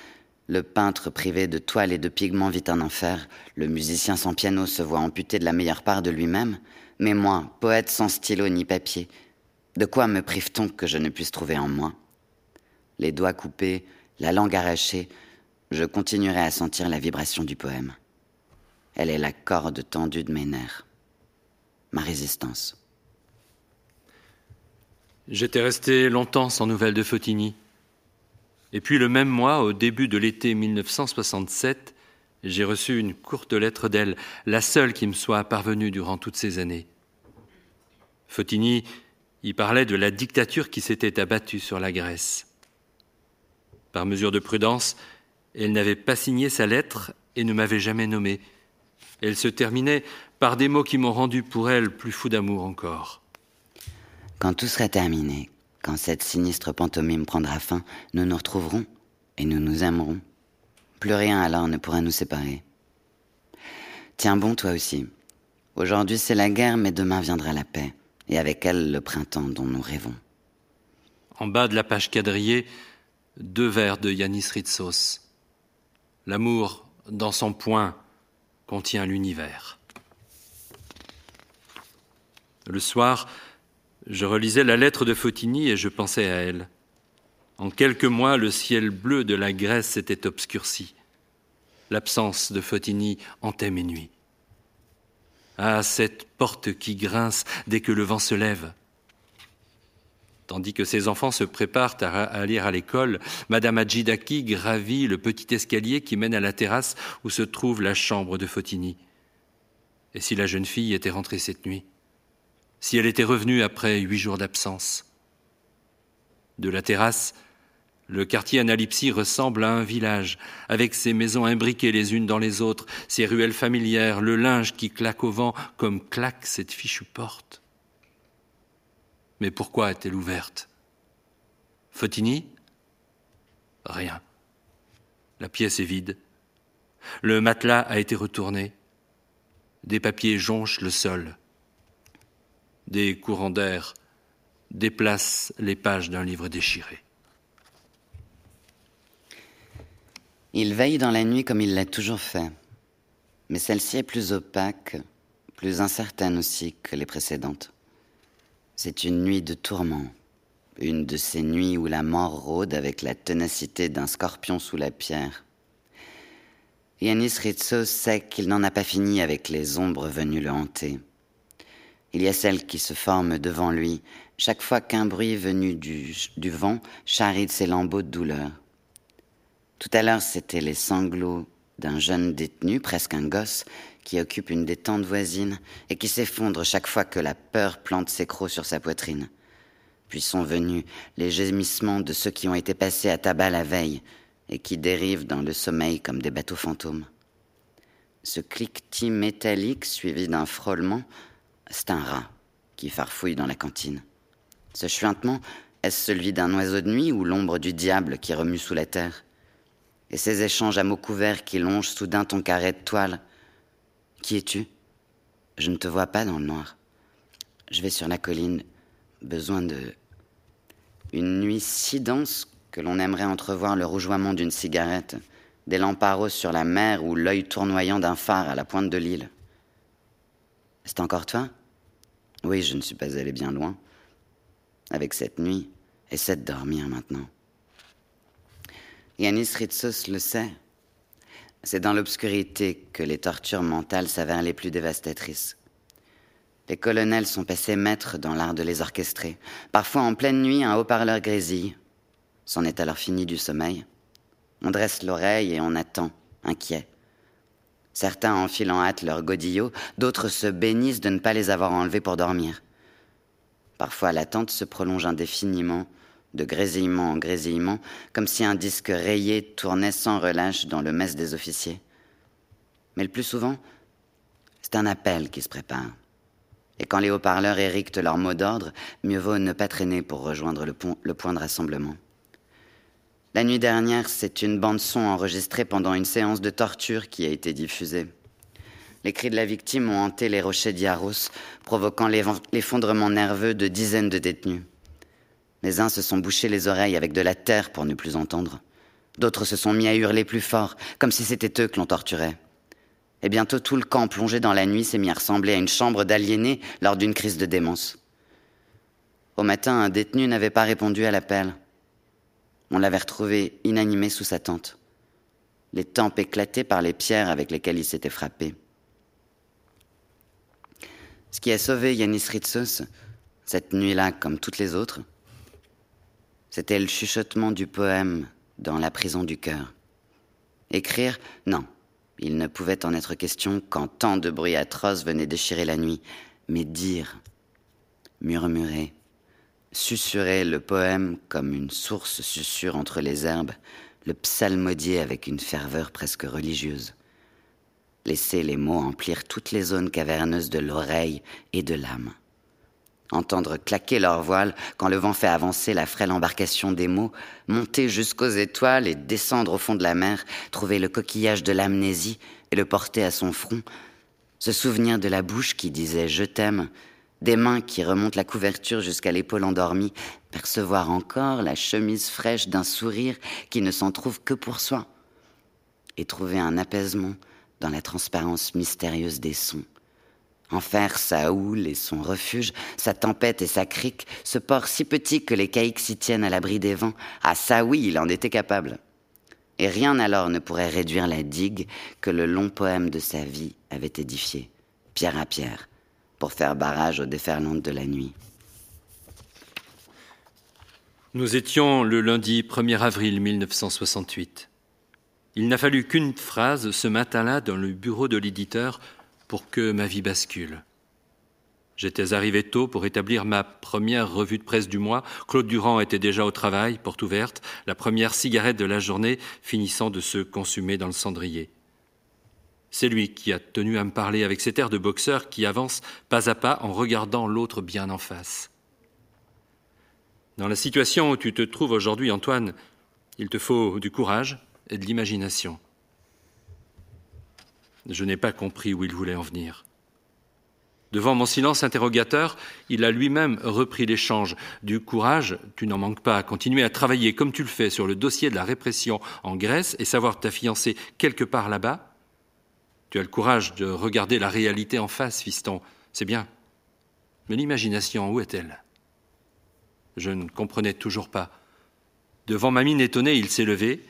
le peintre privé de toile et de pigments vit un enfer, le musicien sans piano se voit amputé de la meilleure part de lui-même, mais moi, poète sans stylo ni papier, de quoi me prive-t-on que je ne puisse trouver en moi? Les doigts coupés, la langue arrachée, je continuerai à sentir la vibration du poème. Elle est la corde tendue de mes nerfs, ma résistance. J'étais resté longtemps sans nouvelles de Fotini. Et puis le même mois, au début de l'été 1967, j'ai reçu une courte lettre d'elle, la seule qui me soit parvenue durant toutes ces années. Fotini y parlait de la dictature qui s'était abattue sur la Grèce. Par mesure de prudence, elle n'avait pas signé sa lettre et ne m'avait jamais nommé. Elle se terminait par des mots qui m'ont rendu pour elle plus fou d'amour encore. Quand tout sera terminé, quand cette sinistre pantomime prendra fin, nous nous retrouverons et nous nous aimerons. Plus rien alors ne pourra nous séparer. Tiens bon toi aussi. Aujourd'hui c'est la guerre, mais demain viendra la paix, et avec elle le printemps dont nous rêvons. En bas de la page quadrillée, deux vers de Yanis Ritsos. L'amour, dans son point, contient l'univers. Le soir, je relisais la lettre de Fotini et je pensais à elle. En quelques mois, le ciel bleu de la Grèce s'était obscurci. L'absence de Fotini hantait mes nuits. Ah, cette porte qui grince dès que le vent se lève. Tandis que ses enfants se préparent à aller à l'école, Madame Adjidaki gravit le petit escalier qui mène à la terrasse où se trouve la chambre de Fotini. Et si la jeune fille était rentrée cette nuit? Si elle était revenue après huit jours d'absence De la terrasse, le quartier Analipsie ressemble à un village, avec ses maisons imbriquées les unes dans les autres, ses ruelles familières, le linge qui claque au vent comme claque cette fichue porte. Mais pourquoi est-elle ouverte? Fotini Rien. La pièce est vide. Le matelas a été retourné. Des papiers jonchent le sol. Des courants d'air déplacent les pages d'un livre déchiré. Il veille dans la nuit comme il l'a toujours fait. Mais celle-ci est plus opaque, plus incertaine aussi que les précédentes. C'est une nuit de tourment, une de ces nuits où la mort rôde avec la ténacité d'un scorpion sous la pierre. Yanis Ritsos sait qu'il n'en a pas fini avec les ombres venues le hanter. Il y a celles qui se forment devant lui chaque fois qu'un bruit venu du, vent charrie ses lambeaux de douleur. Tout à l'heure, c'était les sanglots d'un jeune détenu, presque un gosse, qui occupe une des tentes voisines et qui s'effondre chaque fois que la peur plante ses crocs sur sa poitrine. Puis sont venus les gémissements de ceux qui ont été passés à tabac la veille et qui dérivent dans le sommeil comme des bateaux fantômes. Ce cliquetis métallique suivi d'un frôlement, c'est un rat qui farfouille dans la cantine. Ce chuintement, est-ce celui d'un oiseau de nuit ou l'ombre du diable qui remue sous la terre? Et ces échanges à mots couverts qui longent soudain ton carré de toile qui es-tu? Je ne te vois pas dans le noir. Je vais sur la colline, besoin de... Une nuit si dense que l'on aimerait entrevoir le rougeoiement d'une cigarette, des lampes sur la mer ou l'œil tournoyant d'un phare à la pointe de l'île. C'est encore toi? Oui, je ne suis pas allé bien loin. Avec cette nuit, essaie de dormir maintenant. Yanis Ritsos le sait. C'est dans l'obscurité que les tortures mentales s'avèrent les plus dévastatrices. Les colonels sont passés maîtres dans l'art de les orchestrer. Parfois en pleine nuit, un haut-parleur grésille. C'en est alors fini du sommeil. On dresse l'oreille et on attend, inquiet. Certains enfilent en hâte leurs godillots, d'autres se bénissent de ne pas les avoir enlevés pour dormir. Parfois l'attente se prolonge indéfiniment, de grésillement en grésillement, comme si un disque rayé tournait sans relâche dans le mess des officiers. Mais le plus souvent, c'est un appel qui se prépare. Et quand les haut-parleurs érictent leurs mots d'ordre, mieux vaut ne pas traîner pour rejoindre le point de rassemblement. La nuit dernière, c'est une bande-son enregistrée pendant une séance de torture qui a été diffusée. Les cris de la victime ont hanté les rochers d'Iarros, provoquant l'effondrement nerveux de dizaines de détenus. Les uns se sont bouchés les oreilles avec de la terre pour ne plus entendre. D'autres se sont mis à hurler plus fort, comme si c'était eux que l'on torturait. Et bientôt tout le camp plongé dans la nuit s'est mis à ressembler à une chambre d'aliénés lors d'une crise de démence. Au matin, un détenu n'avait pas répondu à l'appel. On l'avait retrouvé inanimé sous sa tente, les tempes éclatées par les pierres avec lesquelles il s'était frappé. Ce qui a sauvé Yanis Ritsos, cette nuit-là comme toutes les autres, c'était le chuchotement du poème dans la prison du cœur. Écrire, non, il ne pouvait en être question quand tant de bruits atroces venaient déchirer la nuit, mais dire, murmurer, susurrer le poème comme une source susurre entre les herbes, le psalmodier avec une ferveur presque religieuse. Laisser les mots emplir toutes les zones caverneuses de l'oreille et de l'âme entendre claquer leurs voiles quand le vent fait avancer la frêle embarcation des mots, monter jusqu'aux étoiles et descendre au fond de la mer, trouver le coquillage de l'amnésie et le porter à son front, se souvenir de la bouche qui disait je t'aime, des mains qui remontent la couverture jusqu'à l'épaule endormie, percevoir encore la chemise fraîche d'un sourire qui ne s'en trouve que pour soi, et trouver un apaisement dans la transparence mystérieuse des sons. En faire sa houle et son refuge, sa tempête et sa crique, ce port si petit que les caïques s'y tiennent à l'abri des vents, ah ça oui, il en était capable. Et rien alors ne pourrait réduire la digue que le long poème de sa vie avait édifiée, pierre à pierre, pour faire barrage aux déferlantes de la nuit. Nous étions le lundi 1er avril 1968. Il n'a fallu qu'une phrase ce matin-là dans le bureau de l'éditeur pour que ma vie bascule. J'étais arrivé tôt pour établir ma première revue de presse du mois. Claude Durand était déjà au travail, porte ouverte, la première cigarette de la journée finissant de se consumer dans le cendrier. C'est lui qui a tenu à me parler avec cet air de boxeur qui avance pas à pas en regardant l'autre bien en face. Dans la situation où tu te trouves aujourd'hui, Antoine, il te faut du courage et de l'imagination. Je n'ai pas compris où il voulait en venir. Devant mon silence interrogateur, il a lui-même repris l'échange. Du courage, tu n'en manques pas continuer à travailler comme tu le fais sur le dossier de la répression en Grèce et savoir ta fiancée quelque part là-bas. Tu as le courage de regarder la réalité en face, fiston, c'est bien. Mais l'imagination, où est-elle? Je ne comprenais toujours pas. Devant ma mine étonnée, il s'est levé,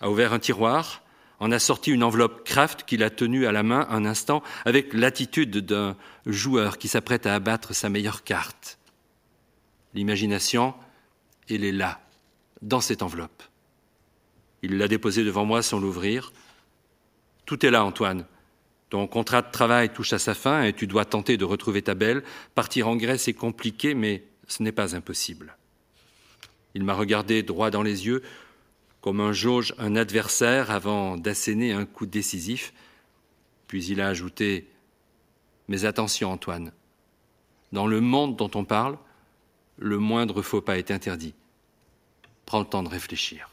a ouvert un tiroir, en a sorti une enveloppe Kraft qu'il a tenue à la main un instant avec l'attitude d'un joueur qui s'apprête à abattre sa meilleure carte. L'imagination, elle est là, dans cette enveloppe. Il l'a déposée devant moi sans l'ouvrir. Tout est là, Antoine. Ton contrat de travail touche à sa fin et tu dois tenter de retrouver ta belle. Partir en Grèce est compliqué, mais ce n'est pas impossible. Il m'a regardé droit dans les yeux, comme un jauge un adversaire avant d'asséner un coup décisif. Puis il a ajouté Mais attention, Antoine, dans le monde dont on parle, le moindre faux pas est interdit. Prends le temps de réfléchir.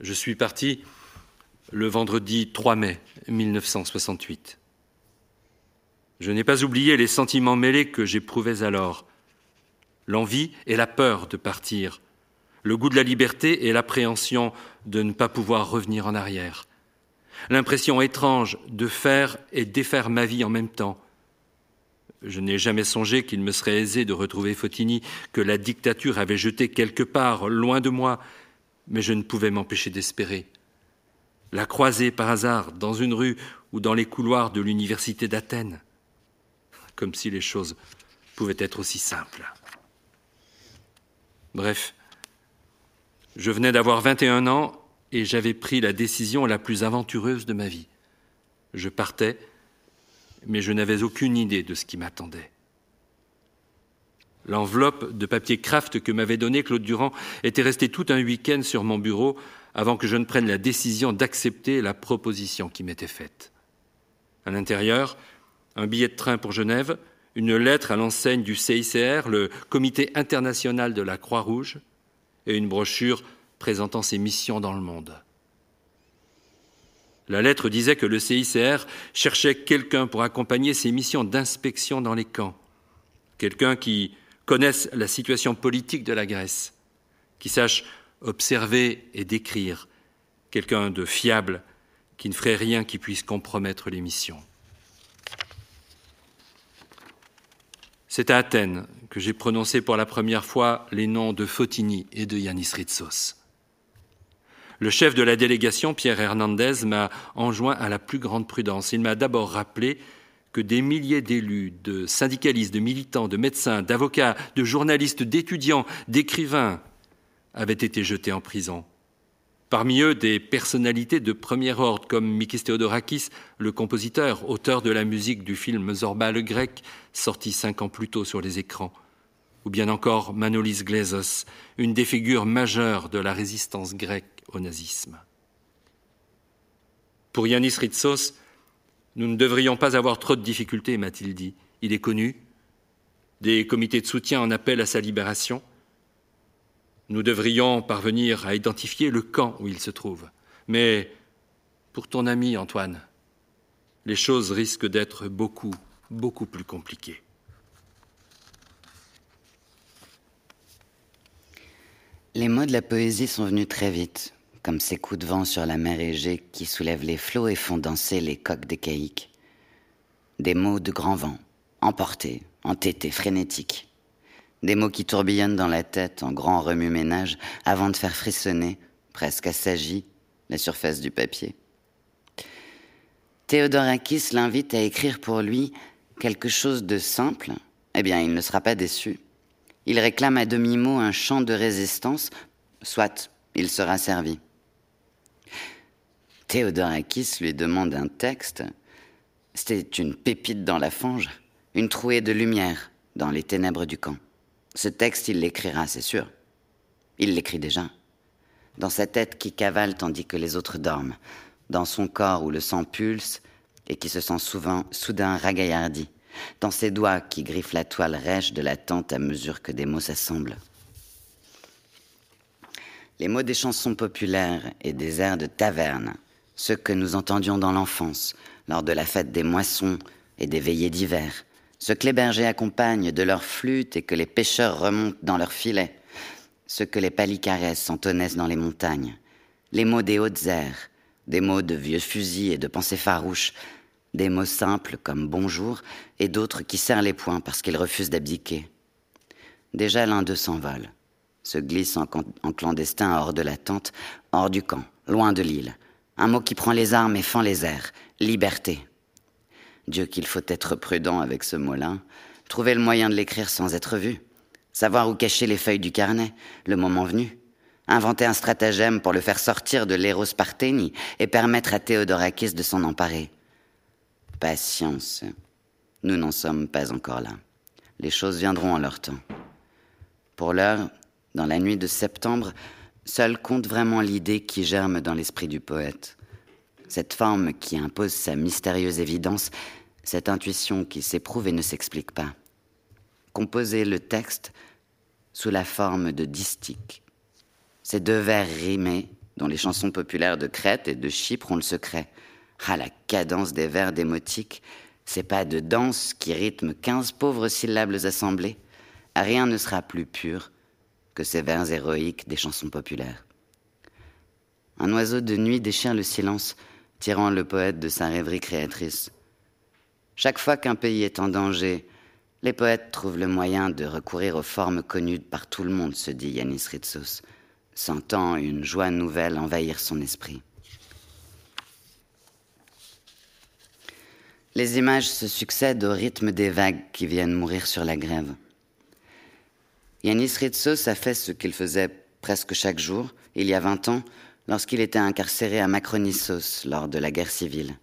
Je suis parti le vendredi 3 mai 1968. Je n'ai pas oublié les sentiments mêlés que j'éprouvais alors l'envie et la peur de partir, le goût de la liberté et l'appréhension de ne pas pouvoir revenir en arrière, l'impression étrange de faire et défaire ma vie en même temps. Je n'ai jamais songé qu'il me serait aisé de retrouver Fotini, que la dictature avait jeté quelque part, loin de moi, mais je ne pouvais m'empêcher d'espérer. La croiser par hasard dans une rue ou dans les couloirs de l'université d'Athènes, comme si les choses pouvaient être aussi simples. Bref, je venais d'avoir 21 ans et j'avais pris la décision la plus aventureuse de ma vie. Je partais, mais je n'avais aucune idée de ce qui m'attendait. L'enveloppe de papier Kraft que m'avait donnée Claude Durand était restée tout un week-end sur mon bureau avant que je ne prenne la décision d'accepter la proposition qui m'était faite. À l'intérieur, un billet de train pour Genève, une lettre à l'enseigne du CICR, le Comité international de la Croix-Rouge, et une brochure présentant ses missions dans le monde. La lettre disait que le CICR cherchait quelqu'un pour accompagner ses missions d'inspection dans les camps, quelqu'un qui connaisse la situation politique de la Grèce, qui sache observer et décrire, quelqu'un de fiable qui ne ferait rien qui puisse compromettre les missions. C'est à Athènes que j'ai prononcé pour la première fois les noms de Fotini et de Yanis Ritsos. Le chef de la délégation, Pierre Hernandez, m'a enjoint à la plus grande prudence. Il m'a d'abord rappelé que des milliers d'élus, de syndicalistes, de militants, de médecins, d'avocats, de journalistes, d'étudiants, d'écrivains avaient été jetés en prison. Parmi eux, des personnalités de premier ordre comme Mikis Theodorakis, le compositeur, auteur de la musique du film Zorba le grec, sorti cinq ans plus tôt sur les écrans, ou bien encore Manolis Glezos, une des figures majeures de la résistance grecque au nazisme. Pour Yanis Ritsos, nous ne devrions pas avoir trop de difficultés, m'a-t-il dit. Il est connu. Des comités de soutien en appellent à sa libération. Nous devrions parvenir à identifier le camp où il se trouve. Mais pour ton ami Antoine, les choses risquent d'être beaucoup, beaucoup plus compliquées. Les mots de la poésie sont venus très vite, comme ces coups de vent sur la mer Égée qui soulèvent les flots et font danser les coques des caïques. Des mots de grand vent, emportés, entêtés, frénétiques. Des mots qui tourbillonnent dans la tête en grand remue-ménage avant de faire frissonner, presque assagi, la surface du papier. Théodorakis l'invite à écrire pour lui quelque chose de simple. Eh bien, il ne sera pas déçu. Il réclame à demi-mot un chant de résistance, soit il sera servi. Théodorakis lui demande un texte. C'était une pépite dans la fange, une trouée de lumière dans les ténèbres du camp. Ce texte, il l'écrira, c'est sûr. Il l'écrit déjà. Dans sa tête qui cavale tandis que les autres dorment, dans son corps où le sang pulse et qui se sent souvent, soudain ragaillardi, dans ses doigts qui griffent la toile rêche de la tente à mesure que des mots s'assemblent. Les mots des chansons populaires et des airs de taverne, ceux que nous entendions dans l'enfance, lors de la fête des moissons et des veillées d'hiver, ce que les bergers accompagnent de leurs flûtes et que les pêcheurs remontent dans leurs filets, ce que les palicaresses entonnissent dans les montagnes, les mots des hautes airs, des mots de vieux fusils et de pensées farouches, des mots simples comme bonjour et d'autres qui serrent les poings parce qu'ils refusent d'abdiquer. Déjà l'un d'eux s'envole, se glisse en, en clandestin hors de la tente, hors du camp, loin de l'île. Un mot qui prend les armes et fend les airs, liberté. Dieu qu'il faut être prudent avec ce mot-là, trouver le moyen de l'écrire sans être vu, savoir où cacher les feuilles du carnet, le moment venu, inventer un stratagème pour le faire sortir de l'éros Parthénie et permettre à Théodorakis de s'en emparer. Patience, nous n'en sommes pas encore là. Les choses viendront en leur temps. Pour l'heure, dans la nuit de septembre, seule compte vraiment l'idée qui germe dans l'esprit du poète. Cette forme qui impose sa mystérieuse évidence cette intuition qui s'éprouve et ne s'explique pas. Composer le texte sous la forme de distiques. Ces deux vers rimés, dont les chansons populaires de Crète et de Chypre ont le secret. Ah, la cadence des vers démotiques, ces pas de danse qui rythment quinze pauvres syllabes assemblées. Rien ne sera plus pur que ces vers héroïques des chansons populaires. Un oiseau de nuit déchire le silence, tirant le poète de sa rêverie créatrice. Chaque fois qu'un pays est en danger, les poètes trouvent le moyen de recourir aux formes connues par tout le monde, se dit Yanis Ritsos, sentant une joie nouvelle envahir son esprit. Les images se succèdent au rythme des vagues qui viennent mourir sur la grève. Yanis Ritsos a fait ce qu'il faisait presque chaque jour, il y a vingt ans, lorsqu'il était incarcéré à Macronissos lors de la guerre civile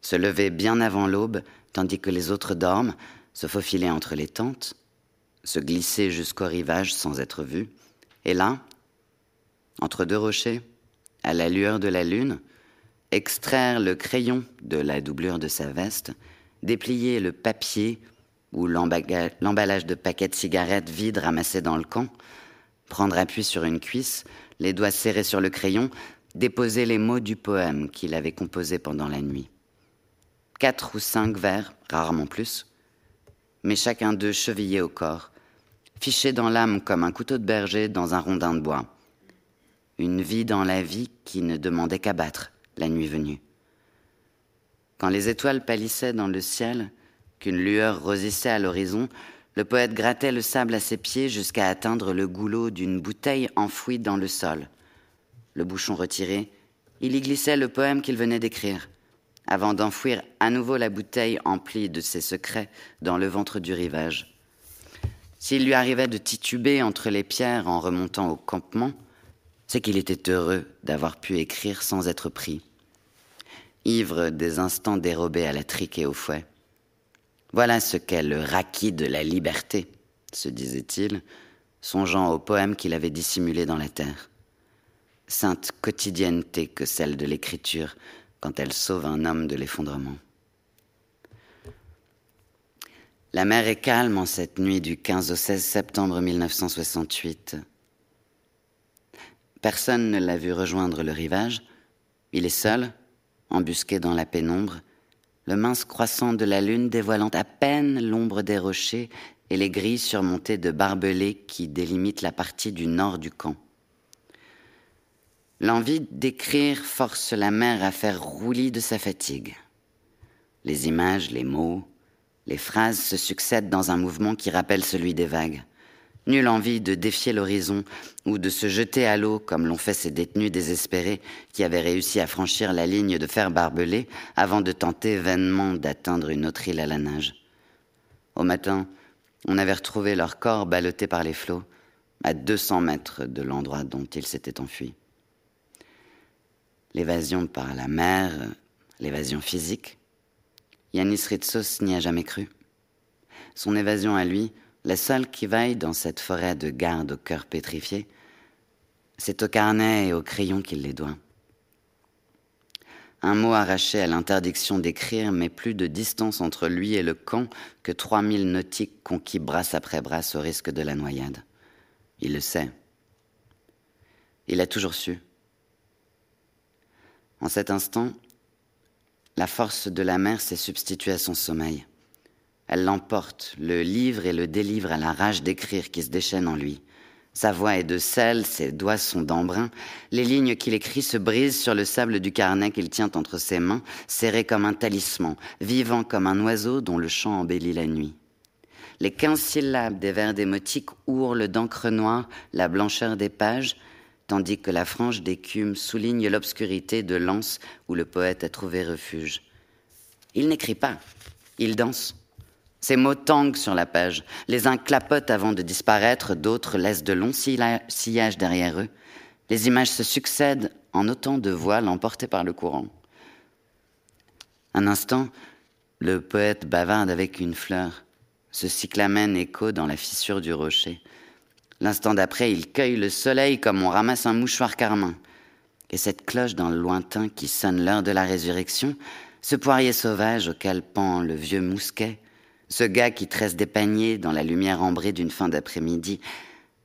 se lever bien avant l'aube, tandis que les autres dorment, se faufiler entre les tentes, se glisser jusqu'au rivage sans être vu, et là, entre deux rochers, à la lueur de la lune, extraire le crayon de la doublure de sa veste, déplier le papier ou l'emballage de paquets de cigarettes vides ramassés dans le camp, prendre appui sur une cuisse, les doigts serrés sur le crayon, déposer les mots du poème qu'il avait composé pendant la nuit. Quatre ou cinq vers, rarement plus, mais chacun d'eux chevillé au corps, fiché dans l'âme comme un couteau de berger dans un rondin de bois. Une vie dans la vie qui ne demandait qu'à battre la nuit venue. Quand les étoiles pâlissaient dans le ciel, qu'une lueur rosissait à l'horizon, le poète grattait le sable à ses pieds jusqu'à atteindre le goulot d'une bouteille enfouie dans le sol. Le bouchon retiré, il y glissait le poème qu'il venait d'écrire, avant d'enfouir à nouveau la bouteille emplie de ses secrets dans le ventre du rivage. S'il lui arrivait de tituber entre les pierres en remontant au campement, c'est qu'il était heureux d'avoir pu écrire sans être pris. Ivre des instants dérobés à la trique et au fouet. Voilà ce qu'est le raquis de la liberté, se disait-il, songeant au poème qu'il avait dissimulé dans la terre. Sainte quotidienneté que celle de l'écriture quand elle sauve un homme de l'effondrement. La mer est calme en cette nuit du 15 au 16 septembre 1968. Personne ne l'a vu rejoindre le rivage. Il est seul, embusqué dans la pénombre, le mince croissant de la lune dévoilant à peine l'ombre des rochers et les grilles surmontées de barbelés qui délimitent la partie du nord du camp. L'envie d'écrire force la mer à faire roulis de sa fatigue. Les images, les mots, les phrases se succèdent dans un mouvement qui rappelle celui des vagues. Nulle envie de défier l'horizon ou de se jeter à l'eau comme l'ont fait ces détenus désespérés qui avaient réussi à franchir la ligne de fer barbelé avant de tenter vainement d'atteindre une autre île à la nage. Au matin, on avait retrouvé leur corps ballotté par les flots, à 200 mètres de l'endroit dont ils s'étaient enfuis. L'évasion par la mer, l'évasion physique, Yanis Ritsos n'y a jamais cru. Son évasion à lui, la seule qui vaille dans cette forêt de garde au cœur pétrifié, c'est au carnet et au crayon qu'il les doit. Un mot arraché à l'interdiction d'écrire met plus de distance entre lui et le camp que trois mille nautiques conquis brasse après brasse au risque de la noyade. Il le sait. Il a toujours su. En cet instant, la force de la mer s'est substituée à son sommeil. Elle l'emporte, le livre et le délivre à la rage d'écrire qui se déchaîne en lui. Sa voix est de sel, ses doigts sont d'embrun. Les lignes qu'il écrit se brisent sur le sable du carnet qu'il tient entre ses mains, serré comme un talisman, vivant comme un oiseau dont le chant embellit la nuit. Les quinze syllabes des vers démotiques ourlent d'encre noire la blancheur des pages, tandis que la frange d'écume souligne l'obscurité de l'anse où le poète a trouvé refuge. Il n'écrit pas, il danse. Ces mots tanguent sur la page. Les uns clapotent avant de disparaître, d'autres laissent de longs sillages derrière eux. Les images se succèdent en autant de voiles emportées par le courant. Un instant, le poète bavarde avec une fleur. Ce cyclamen écho dans la fissure du rocher. L'instant d'après, il cueille le soleil comme on ramasse un mouchoir carmin. Et cette cloche dans le lointain qui sonne l'heure de la résurrection, ce poirier sauvage auquel pend le vieux mousquet, ce gars qui tresse des paniers dans la lumière ambrée d'une fin d'après-midi,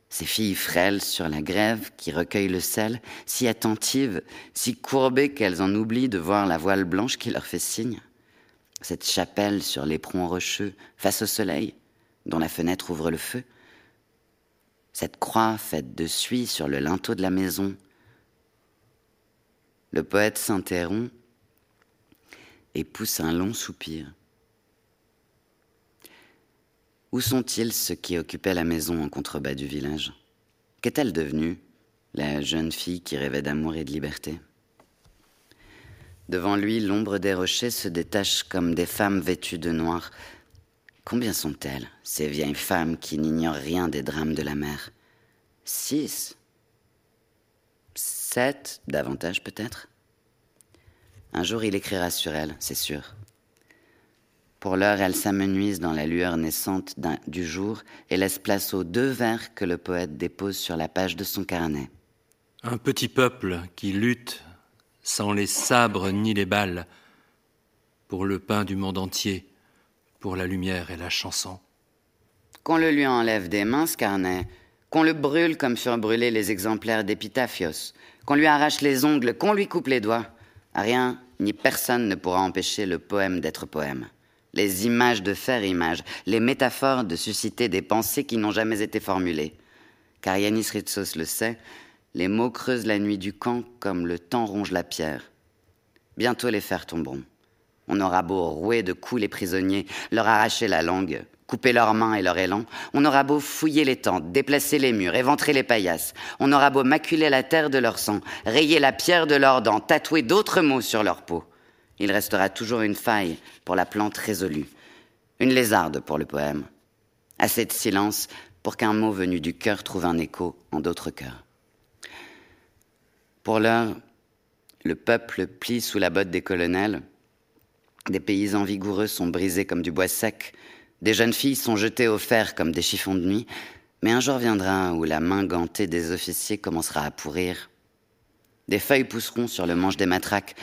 ces filles frêles sur la grève qui recueillent le sel, si attentives, si courbées qu'elles en oublient de voir la voile blanche qui leur fait signe. Cette chapelle sur l'éperon rocheux, face au soleil, dont la fenêtre ouvre le feu. Cette croix faite de suie sur le linteau de la maison. Le poète s'interrompt et pousse un long soupir. Où sont-ils ceux qui occupaient la maison en contrebas du village? Qu'est-elle devenue, la jeune fille qui rêvait d'amour et de liberté? Devant lui, l'ombre des rochers se détache comme des femmes vêtues de noir. Combien sont-elles, ces vieilles femmes qui n'ignorent rien des drames de la mer? Six? Sept Davantage peut-être? Un jour il écrira sur elles, c'est sûr. Pour l'heure, elle s'amenuise dans la lueur naissante du jour et laisse place aux deux vers que le poète dépose sur la page de son carnet. Un petit peuple qui lutte sans les sabres ni les balles, pour le pain du monde entier, pour la lumière et la chanson. Qu'on le lui enlève des mains, ce carnet, qu'on le brûle comme furent brûlés les exemplaires d'Epitaphios, qu'on lui arrache les ongles, qu'on lui coupe les doigts. Rien ni personne ne pourra empêcher le poème d'être poème. Les images de faire images, les métaphores de susciter des pensées qui n'ont jamais été formulées. Car Yanis Ritsos le sait, les mots creusent la nuit du camp comme le temps ronge la pierre. Bientôt les fers tomberont. On aura beau rouer de coups les prisonniers, leur arracher la langue, couper leurs mains et leur élan, on aura beau fouiller les tentes, déplacer les murs, éventrer les paillasses, on aura beau maculer la terre de leur sang, rayer la pierre de leurs dents, tatouer d'autres mots sur leur peau. Il restera toujours une faille pour la plante résolue, une lézarde pour le poème. Assez de silence pour qu'un mot venu du cœur trouve un écho en d'autres cœurs. Pour l'heure, le peuple plie sous la botte des colonels, des paysans vigoureux sont brisés comme du bois sec, des jeunes filles sont jetées au fer comme des chiffons de nuit, mais un jour viendra où la main gantée des officiers commencera à pourrir. Des feuilles pousseront sur le manche des matraques.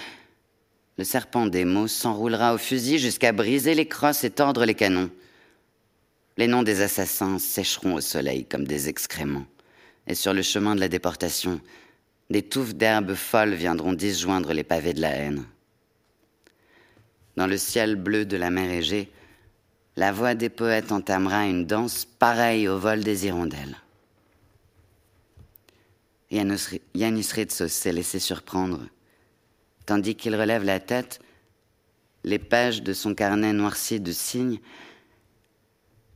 Le serpent des mots s'enroulera au fusil jusqu'à briser les crosses et tordre les canons. Les noms des assassins sécheront au soleil comme des excréments. Et sur le chemin de la déportation, des touffes d'herbes folles viendront disjoindre les pavés de la haine. Dans le ciel bleu de la mer Égée, la voix des poètes entamera une danse pareille au vol des hirondelles. Yanis Ritsos s'est laissé surprendre. Tandis qu'il relève la tête, les pages de son carnet noirci de signes,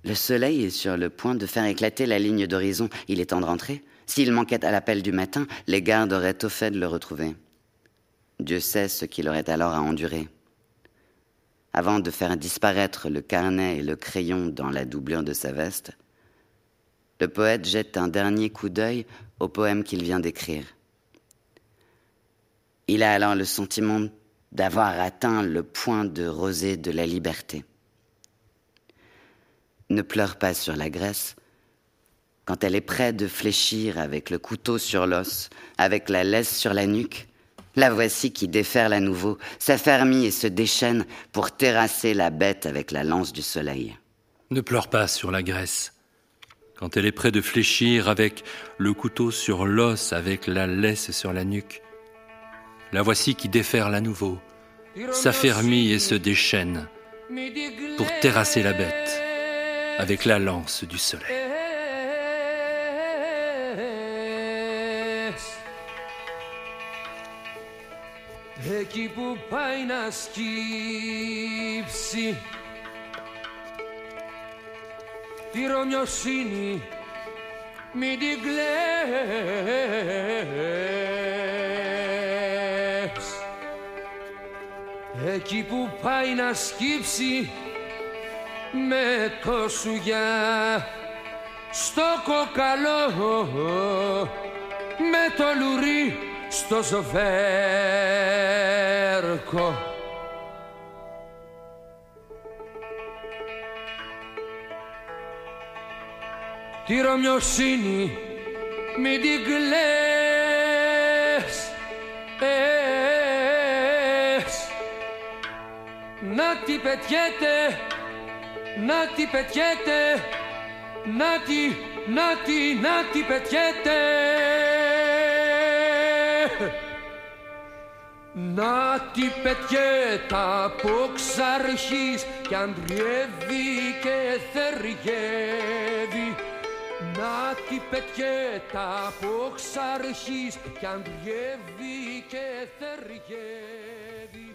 le soleil est sur le point de faire éclater la ligne d'horizon. Il est temps de rentrer. S'il manquait à l'appel du matin, les gardes auraient au fait de le retrouver. Dieu sait ce qu'il aurait alors à endurer avant de faire disparaître le carnet et le crayon dans la doublure de sa veste, le poète jette un dernier coup d'œil au poème qu'il vient d'écrire. Il a alors le sentiment d'avoir atteint le point de rosée de la liberté. Ne pleure pas sur la graisse quand elle est près de fléchir avec le couteau sur l'os, avec la laisse sur la nuque, la voici qui déferle à nouveau, s'affermit et se déchaîne pour terrasser la bête avec la lance du soleil. Ne pleure pas sur la graisse. Quand elle est près de fléchir avec le couteau sur l'os, avec la laisse sur la nuque. La voici qui déferle à nouveau, s'affermit et se déchaîne pour terrasser la bête avec la lance du soleil. Εκεί που πάει να σκύψει. Τη ρωμιοσύνη μην την κλαις. Εκεί που πάει να σκύψει με το σουγιά στο κοκαλό με το λουρί στο ζοβέρκο Τη ρωμιοσύνη μην την κλαις εσ. Να τη πετιέται, να τη πετιέται, να τη, να τη, να τη πετιέται Να τη πετιέτα από ξαρχής κι αντριεύει και θεριεύει. Να τη πετιέτα από ξαρχής κι αντριεύει και θεριεύει